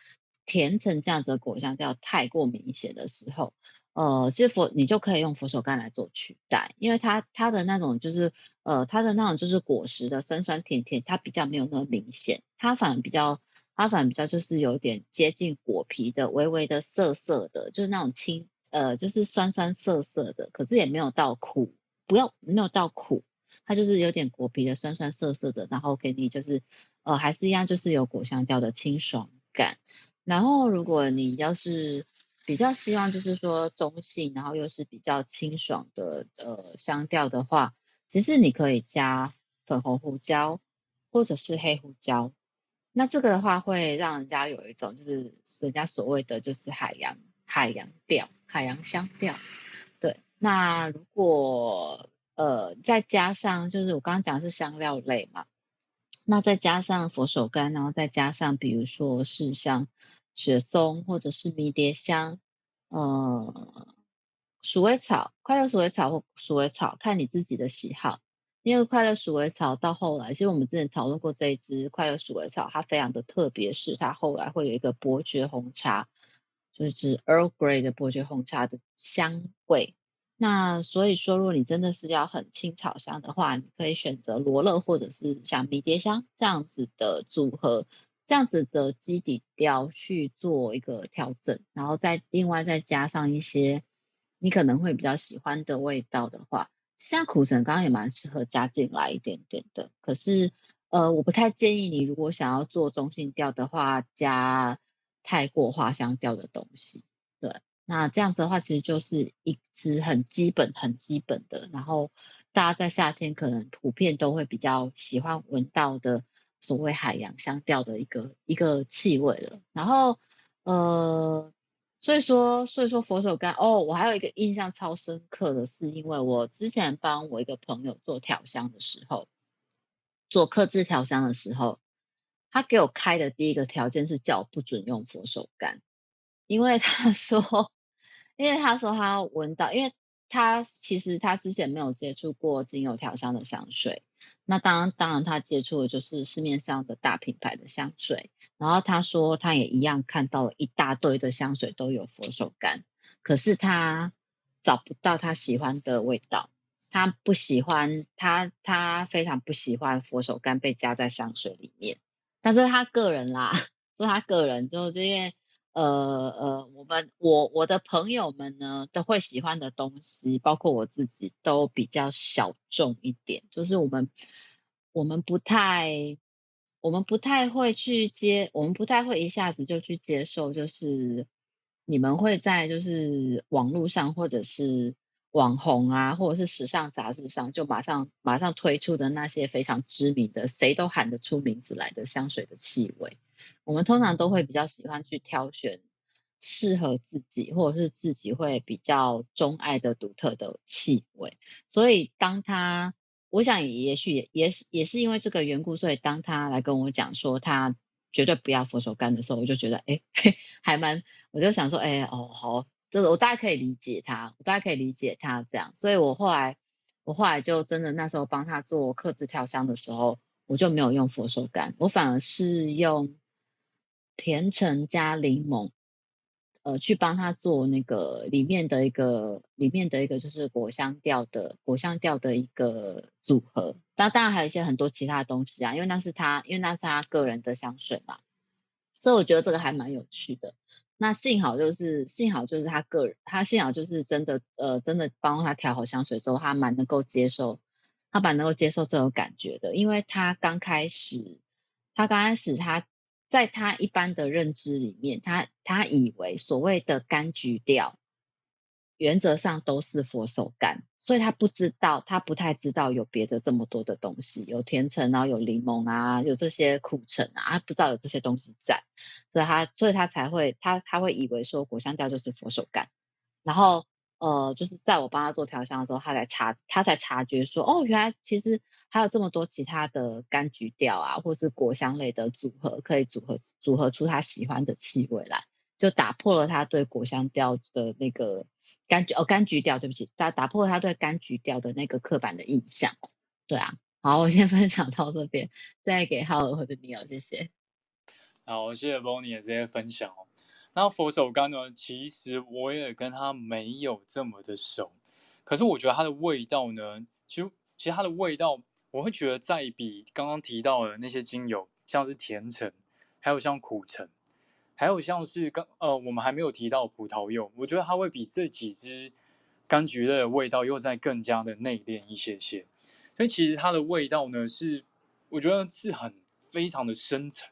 甜橙这样子的果香调太过明显的时候，呃，其实佛你就可以用佛手柑来做取代，因为它它的那种就是呃它的那种就是果实的酸酸甜甜，它比较没有那么明显，它反而比较。它反而比较就是有点接近果皮的，微微的涩涩的，就是那种清呃，就是酸酸涩涩的，可是也没有到苦，不要没有到苦，它就是有点果皮的酸酸涩涩的，然后给你就是呃还是一样就是有果香调的清爽感。然后如果你要是比较希望就是说中性，然后又是比较清爽的呃香调的话，其实你可以加粉红胡椒或者是黑胡椒。那这个的话会让人家有一种就是人家所谓的就是海洋海洋调海洋香调，对。那如果呃再加上就是我刚刚讲的是香料类嘛，那再加上佛手柑，然后再加上比如说是像雪松或者是迷迭香，呃鼠尾草、快乐鼠尾草或鼠尾草，看你自己的喜好。因为快乐鼠尾草到后来，其实我们之前讨论过这一支快乐鼠尾草，它非常的特别，是它后来会有一个伯爵红茶，就是 Earl Grey 的伯爵红茶的香味。那所以说，如果你真的是要很青草香的话，你可以选择罗勒或者是像迷迭香这样子的组合，这样子的基底调去做一个调整，然后再另外再加上一些你可能会比较喜欢的味道的话。像苦橙刚刚也蛮适合加进来一点点的，可是呃，我不太建议你如果想要做中性调的话，加太过花香调的东西。对，那这样子的话，其实就是一支很基本、很基本的，然后大家在夏天可能普遍都会比较喜欢闻到的所谓海洋香调的一个一个气味了。然后呃。所以说，所以说佛手柑哦，我还有一个印象超深刻的是，因为我之前帮我一个朋友做调香的时候，做客制调香的时候，他给我开的第一个条件是叫我不准用佛手柑，因为他 说，因为他说他闻到，因为他其实他之前没有接触过精油调香的香水。那当然，当然他接触的就是市面上的大品牌的香水。然后他说，他也一样看到了一大堆的香水都有佛手柑，可是他找不到他喜欢的味道。他不喜欢，他他非常不喜欢佛手柑被加在香水里面。但是他个人啦，是他个人，就这些。呃呃，我们我我的朋友们呢，都会喜欢的东西，包括我自己，都比较小众一点。就是我们我们不太我们不太会去接，我们不太会一下子就去接受，就是你们会在就是网络上或者是网红啊，或者是时尚杂志上，就马上马上推出的那些非常知名的，谁都喊得出名字来的香水的气味。我们通常都会比较喜欢去挑选适合自己或者是自己会比较钟爱的独特的气味。所以当他，我想也许也也是也是因为这个缘故，所以当他来跟我讲说他绝对不要佛手柑的时候，我就觉得哎，还蛮，我就想说哎哦好，这个我大概可以理解他，我大概可以理解他这样，所以我后来。我后来就真的那时候帮他做客制调香的时候，我就没有用佛手柑，我反而是用甜橙加柠檬，呃，去帮他做那个里面的一个里面的一个就是果香调的果香调的一个组合。当当然还有一些很多其他的东西啊，因为那是他因为那是他个人的香水嘛，所以我觉得这个还蛮有趣的。那幸好就是幸好就是他个人，他幸好就是真的呃真的帮他调好香水之后，他蛮能够接受，他蛮能够接受这种感觉的，因为他刚开始，他刚开始他在他一般的认知里面，他他以为所谓的柑橘调。原则上都是佛手柑，所以他不知道，他不太知道有别的这么多的东西，有甜橙，然后有柠檬啊，有这些苦橙啊，他不知道有这些东西在，所以他，所以他才会，他他会以为说果香调就是佛手柑，然后呃，就是在我帮他做调香的时候，他才察，他才察觉说，哦，原来其实还有这么多其他的柑橘调啊，或是果香类的组合，可以组合组合出他喜欢的气味来，就打破了他对果香调的那个。柑橘哦，柑橘调，对不起，打打破了他对柑橘调的那个刻板的印象。对啊，好，我先 分享到这边，再给浩尔或者你哦，谢谢。好，谢谢 Bonnie 的这些分享哦。那佛手柑呢，其实我也跟它没有这么的熟，可是我觉得它的味道呢，其实其实它的味道，我会觉得在比刚刚提到的那些精油，像是甜橙，还有像苦橙。还有像是刚呃，我们还没有提到葡萄柚，我觉得它会比这几支柑橘类的味道又再更加的内敛一些些，所以其实它的味道呢是，我觉得是很非常的深层，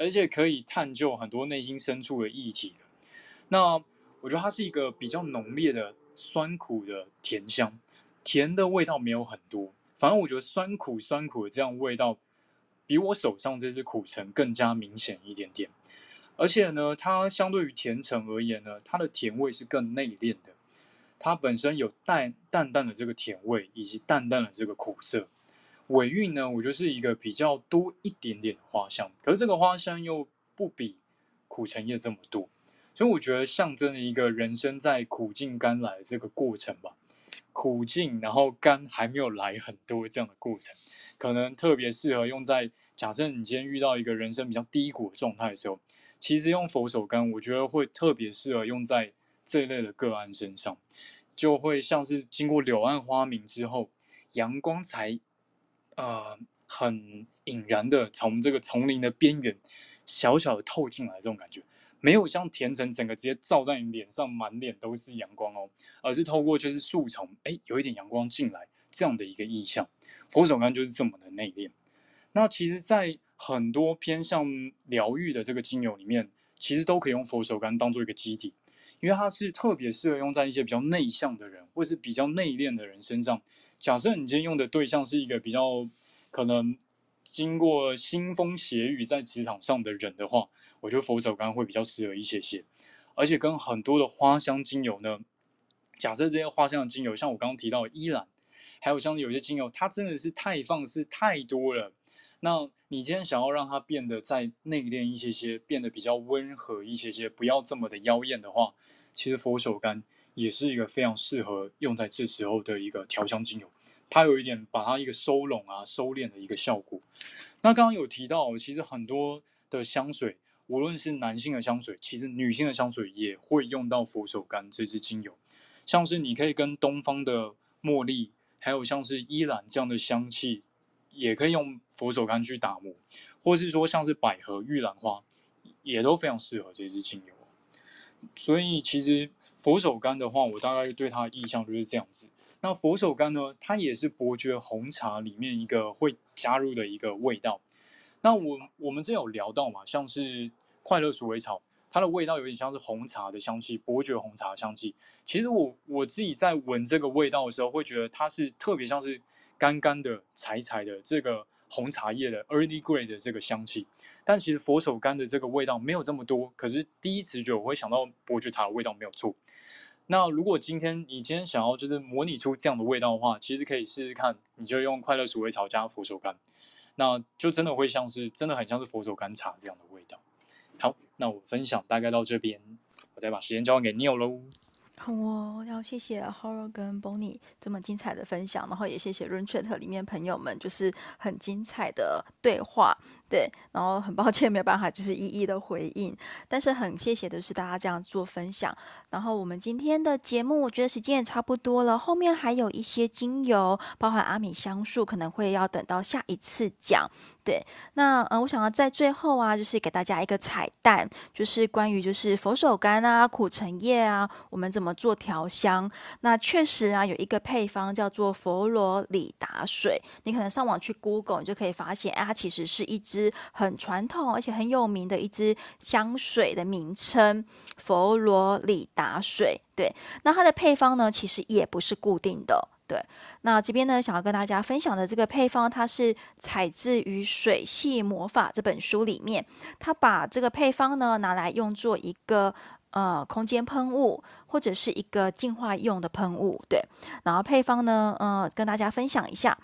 而且可以探究很多内心深处的议题的。那我觉得它是一个比较浓烈的酸苦的甜香，甜的味道没有很多，反正我觉得酸苦酸苦的这样味道，比我手上这支苦橙更加明显一点点。而且呢，它相对于甜橙而言呢，它的甜味是更内敛的。它本身有淡淡淡的这个甜味，以及淡淡的这个苦涩。尾韵呢，我觉得是一个比较多一点点的花香，可是这个花香又不比苦橙叶这么多，所以我觉得象征了一个人生在苦尽甘来的这个过程吧。苦尽，然后甘还没有来很多这样的过程，可能特别适合用在假设你今天遇到一个人生比较低谷的状态的时候。其实用佛手柑，我觉得会特别适合用在这一类的个案身上，就会像是经过柳暗花明之后，阳光才呃很隐然的从这个丛林的边缘小小的透进来这种感觉，没有像甜橙整个直接照在你脸上，满脸都是阳光哦，而是透过就是树丛，哎，有一点阳光进来这样的一个意象。佛手柑就是这么的内敛。那其实，在很多偏向疗愈的这个精油里面，其实都可以用佛手柑当做一个基底，因为它是特别适合用在一些比较内向的人，或是比较内敛的人身上。假设你今天用的对象是一个比较可能经过腥风血雨在职场上的人的话，我觉得佛手柑会比较适合一些些。而且跟很多的花香精油呢，假设这些花香的精油，像我刚刚提到依兰，还有像有些精油，它真的是太放肆太多了。那你今天想要让它变得再内敛一些些，变得比较温和一些些，不要这么的妖艳的话，其实佛手柑也是一个非常适合用在这时候的一个调香精油。它有一点把它一个收拢啊、收敛的一个效果。那刚刚有提到，其实很多的香水，无论是男性的香水，其实女性的香水也会用到佛手柑这支精油。像是你可以跟东方的茉莉，还有像是依兰这样的香气。也可以用佛手柑去打磨，或是说像是百合、玉兰花，也都非常适合这支精油。所以其实佛手柑的话，我大概对它的印象就是这样子。那佛手柑呢，它也是伯爵红茶里面一个会加入的一个味道。那我我们之前有聊到嘛，像是快乐鼠尾草，它的味道有点像是红茶的香气，伯爵红茶的香气。其实我我自己在闻这个味道的时候，会觉得它是特别像是。干干的、柴柴的这个红茶叶的 Early Grey 的这个香气。但其实佛手柑的这个味道没有这么多，可是第一直觉我会想到伯爵茶的味道没有错。那如果今天你今天想要就是模拟出这样的味道的话，其实可以试试看，你就用快乐鼠尾草加佛手柑，那就真的会像是真的很像是佛手柑茶这样的味道。好，那我分享大概到这边，我再把时间交还给 Neil 喽。我，要谢谢 Horror 跟 Bonnie 这么精彩的分享，然后也谢谢 Room Chat 里面朋友们，就是很精彩的对话。对，然后很抱歉没有办法就是一一的回应，但是很谢谢的是大家这样做分享。然后我们今天的节目，我觉得时间也差不多了，后面还有一些精油，包含阿米香树，可能会要等到下一次讲。对，那呃，我想要在最后啊，就是给大家一个彩蛋，就是关于就是佛手柑啊、苦橙叶啊，我们怎么做调香。那确实啊，有一个配方叫做佛罗里达水，你可能上网去 Google，你就可以发现，哎，它其实是一支。很传统而且很有名的一支香水的名称，佛罗里达水。对，那它的配方呢，其实也不是固定的。对，那这边呢，想要跟大家分享的这个配方，它是采自于《水系魔法》这本书里面，它把这个配方呢拿来用作一个呃空间喷雾或者是一个净化用的喷雾。对，然后配方呢，呃，跟大家分享一下。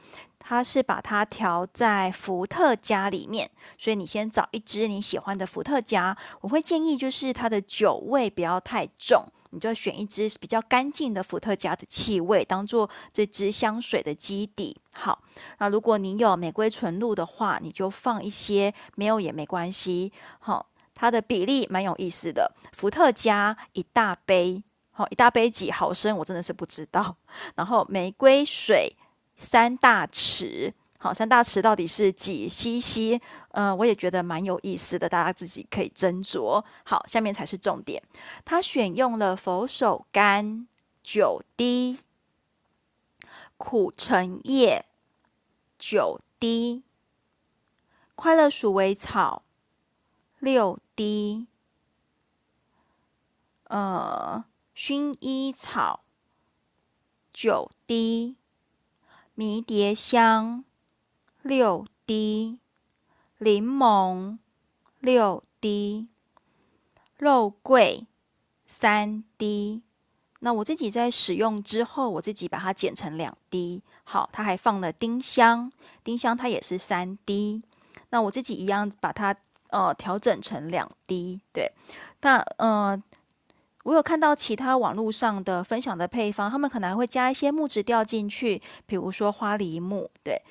它是把它调在伏特加里面，所以你先找一支你喜欢的伏特加。我会建议就是它的酒味不要太重，你就选一支比较干净的伏特加的气味，当做这支香水的基底。好，那如果你有玫瑰纯露的话，你就放一些，没有也没关系。好，它的比例蛮有意思的，伏特加一大杯，好，一大杯几毫升我真的是不知道。然后玫瑰水。三大匙，好，三大匙到底是几 CC？呃，我也觉得蛮有意思的，大家自己可以斟酌。好，下面才是重点，它选用了佛手柑九滴，苦橙叶九滴，快乐鼠尾草六滴，呃，薰衣草九滴。迷迭香六滴，柠檬六滴，肉桂三滴。那我自己在使用之后，我自己把它剪成两滴。好，它还放了丁香，丁香它也是三滴。那我自己一样把它呃调整成两滴。对，那呃。我有看到其他网络上的分享的配方，他们可能还会加一些木质调进去，比如说花梨木。对，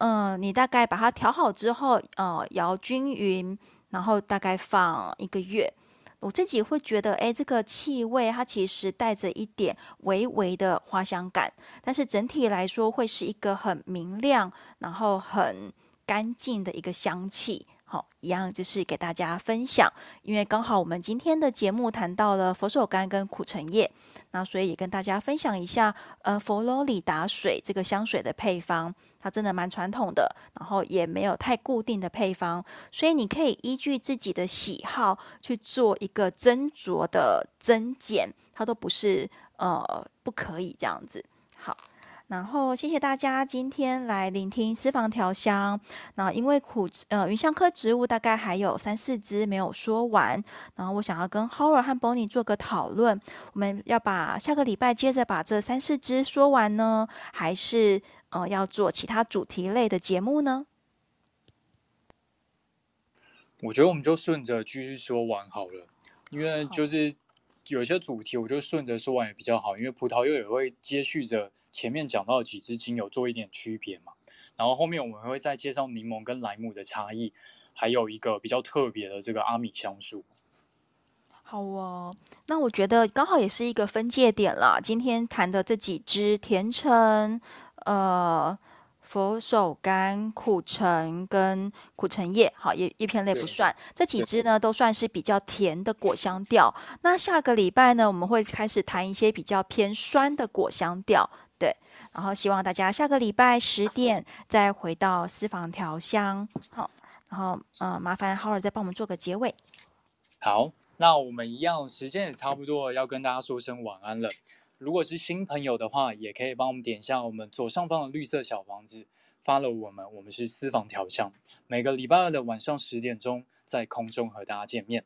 嗯、呃，你大概把它调好之后，呃，摇均匀，然后大概放一个月。我自己会觉得，哎，这个气味它其实带着一点微微的花香感，但是整体来说会是一个很明亮，然后很干净的一个香气。好，一样就是给大家分享，因为刚好我们今天的节目谈到了佛手柑跟苦橙叶，那所以也跟大家分享一下，呃，佛罗里达水这个香水的配方，它真的蛮传统的，然后也没有太固定的配方，所以你可以依据自己的喜好去做一个斟酌的增减，它都不是呃不可以这样子。好。然后谢谢大家今天来聆听私房调香。那因为苦呃芸香科植物大概还有三四支没有说完，然后我想要跟 Howard 和 Bonnie 做个讨论，我们要把下个礼拜接着把这三四支说完呢，还是呃要做其他主题类的节目呢？我觉得我们就顺着继续说完好了，因为就是有些主题我就顺着说完也比较好，因为葡萄柚也会接续着。前面讲到几支精油做一点区别嘛，然后后面我们会再介绍柠檬跟莱姆的差异，还有一个比较特别的这个阿米香树。好哦，那我觉得刚好也是一个分界点了。今天谈的这几支甜橙、呃佛手柑、苦橙跟苦橙叶，好叶叶片类不算，这几支呢都算是比较甜的果香调。那下个礼拜呢，我们会开始谈一些比较偏酸的果香调。对，然后希望大家下个礼拜十点再回到私房调香，好，然后嗯、呃，麻烦 Howard 再帮我们做个结尾。好，那我们一样，时间也差不多，要跟大家说声晚安了。如果是新朋友的话，也可以帮我们点一下我们左上方的绿色小房子，follow 我们，我们是私房调香，每个礼拜二的晚上十点钟在空中和大家见面。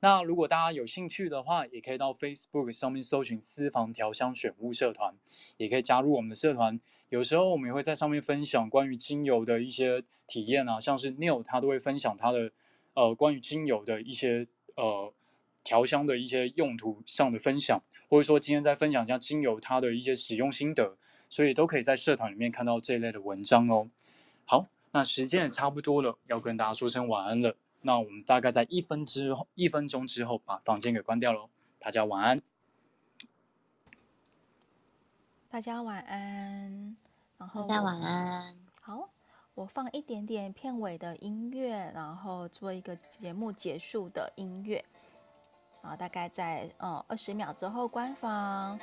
那如果大家有兴趣的话，也可以到 Facebook 上面搜寻“私房调香选物社团”，也可以加入我们的社团。有时候我们也会在上面分享关于精油的一些体验啊，像是 Neil 他都会分享他的呃关于精油的一些呃调香的一些用途上的分享，或者说今天再分享一下精油它的一些使用心得，所以都可以在社团里面看到这一类的文章哦。好，那时间也差不多了，要跟大家说声晚安了。那我们大概在一分之后，一分钟之后把房间给关掉喽。大家晚安。大家晚安。然后大家晚安。好，我放一点点片尾的音乐，然后做一个节目结束的音乐。然后大概在嗯二十秒之后关房。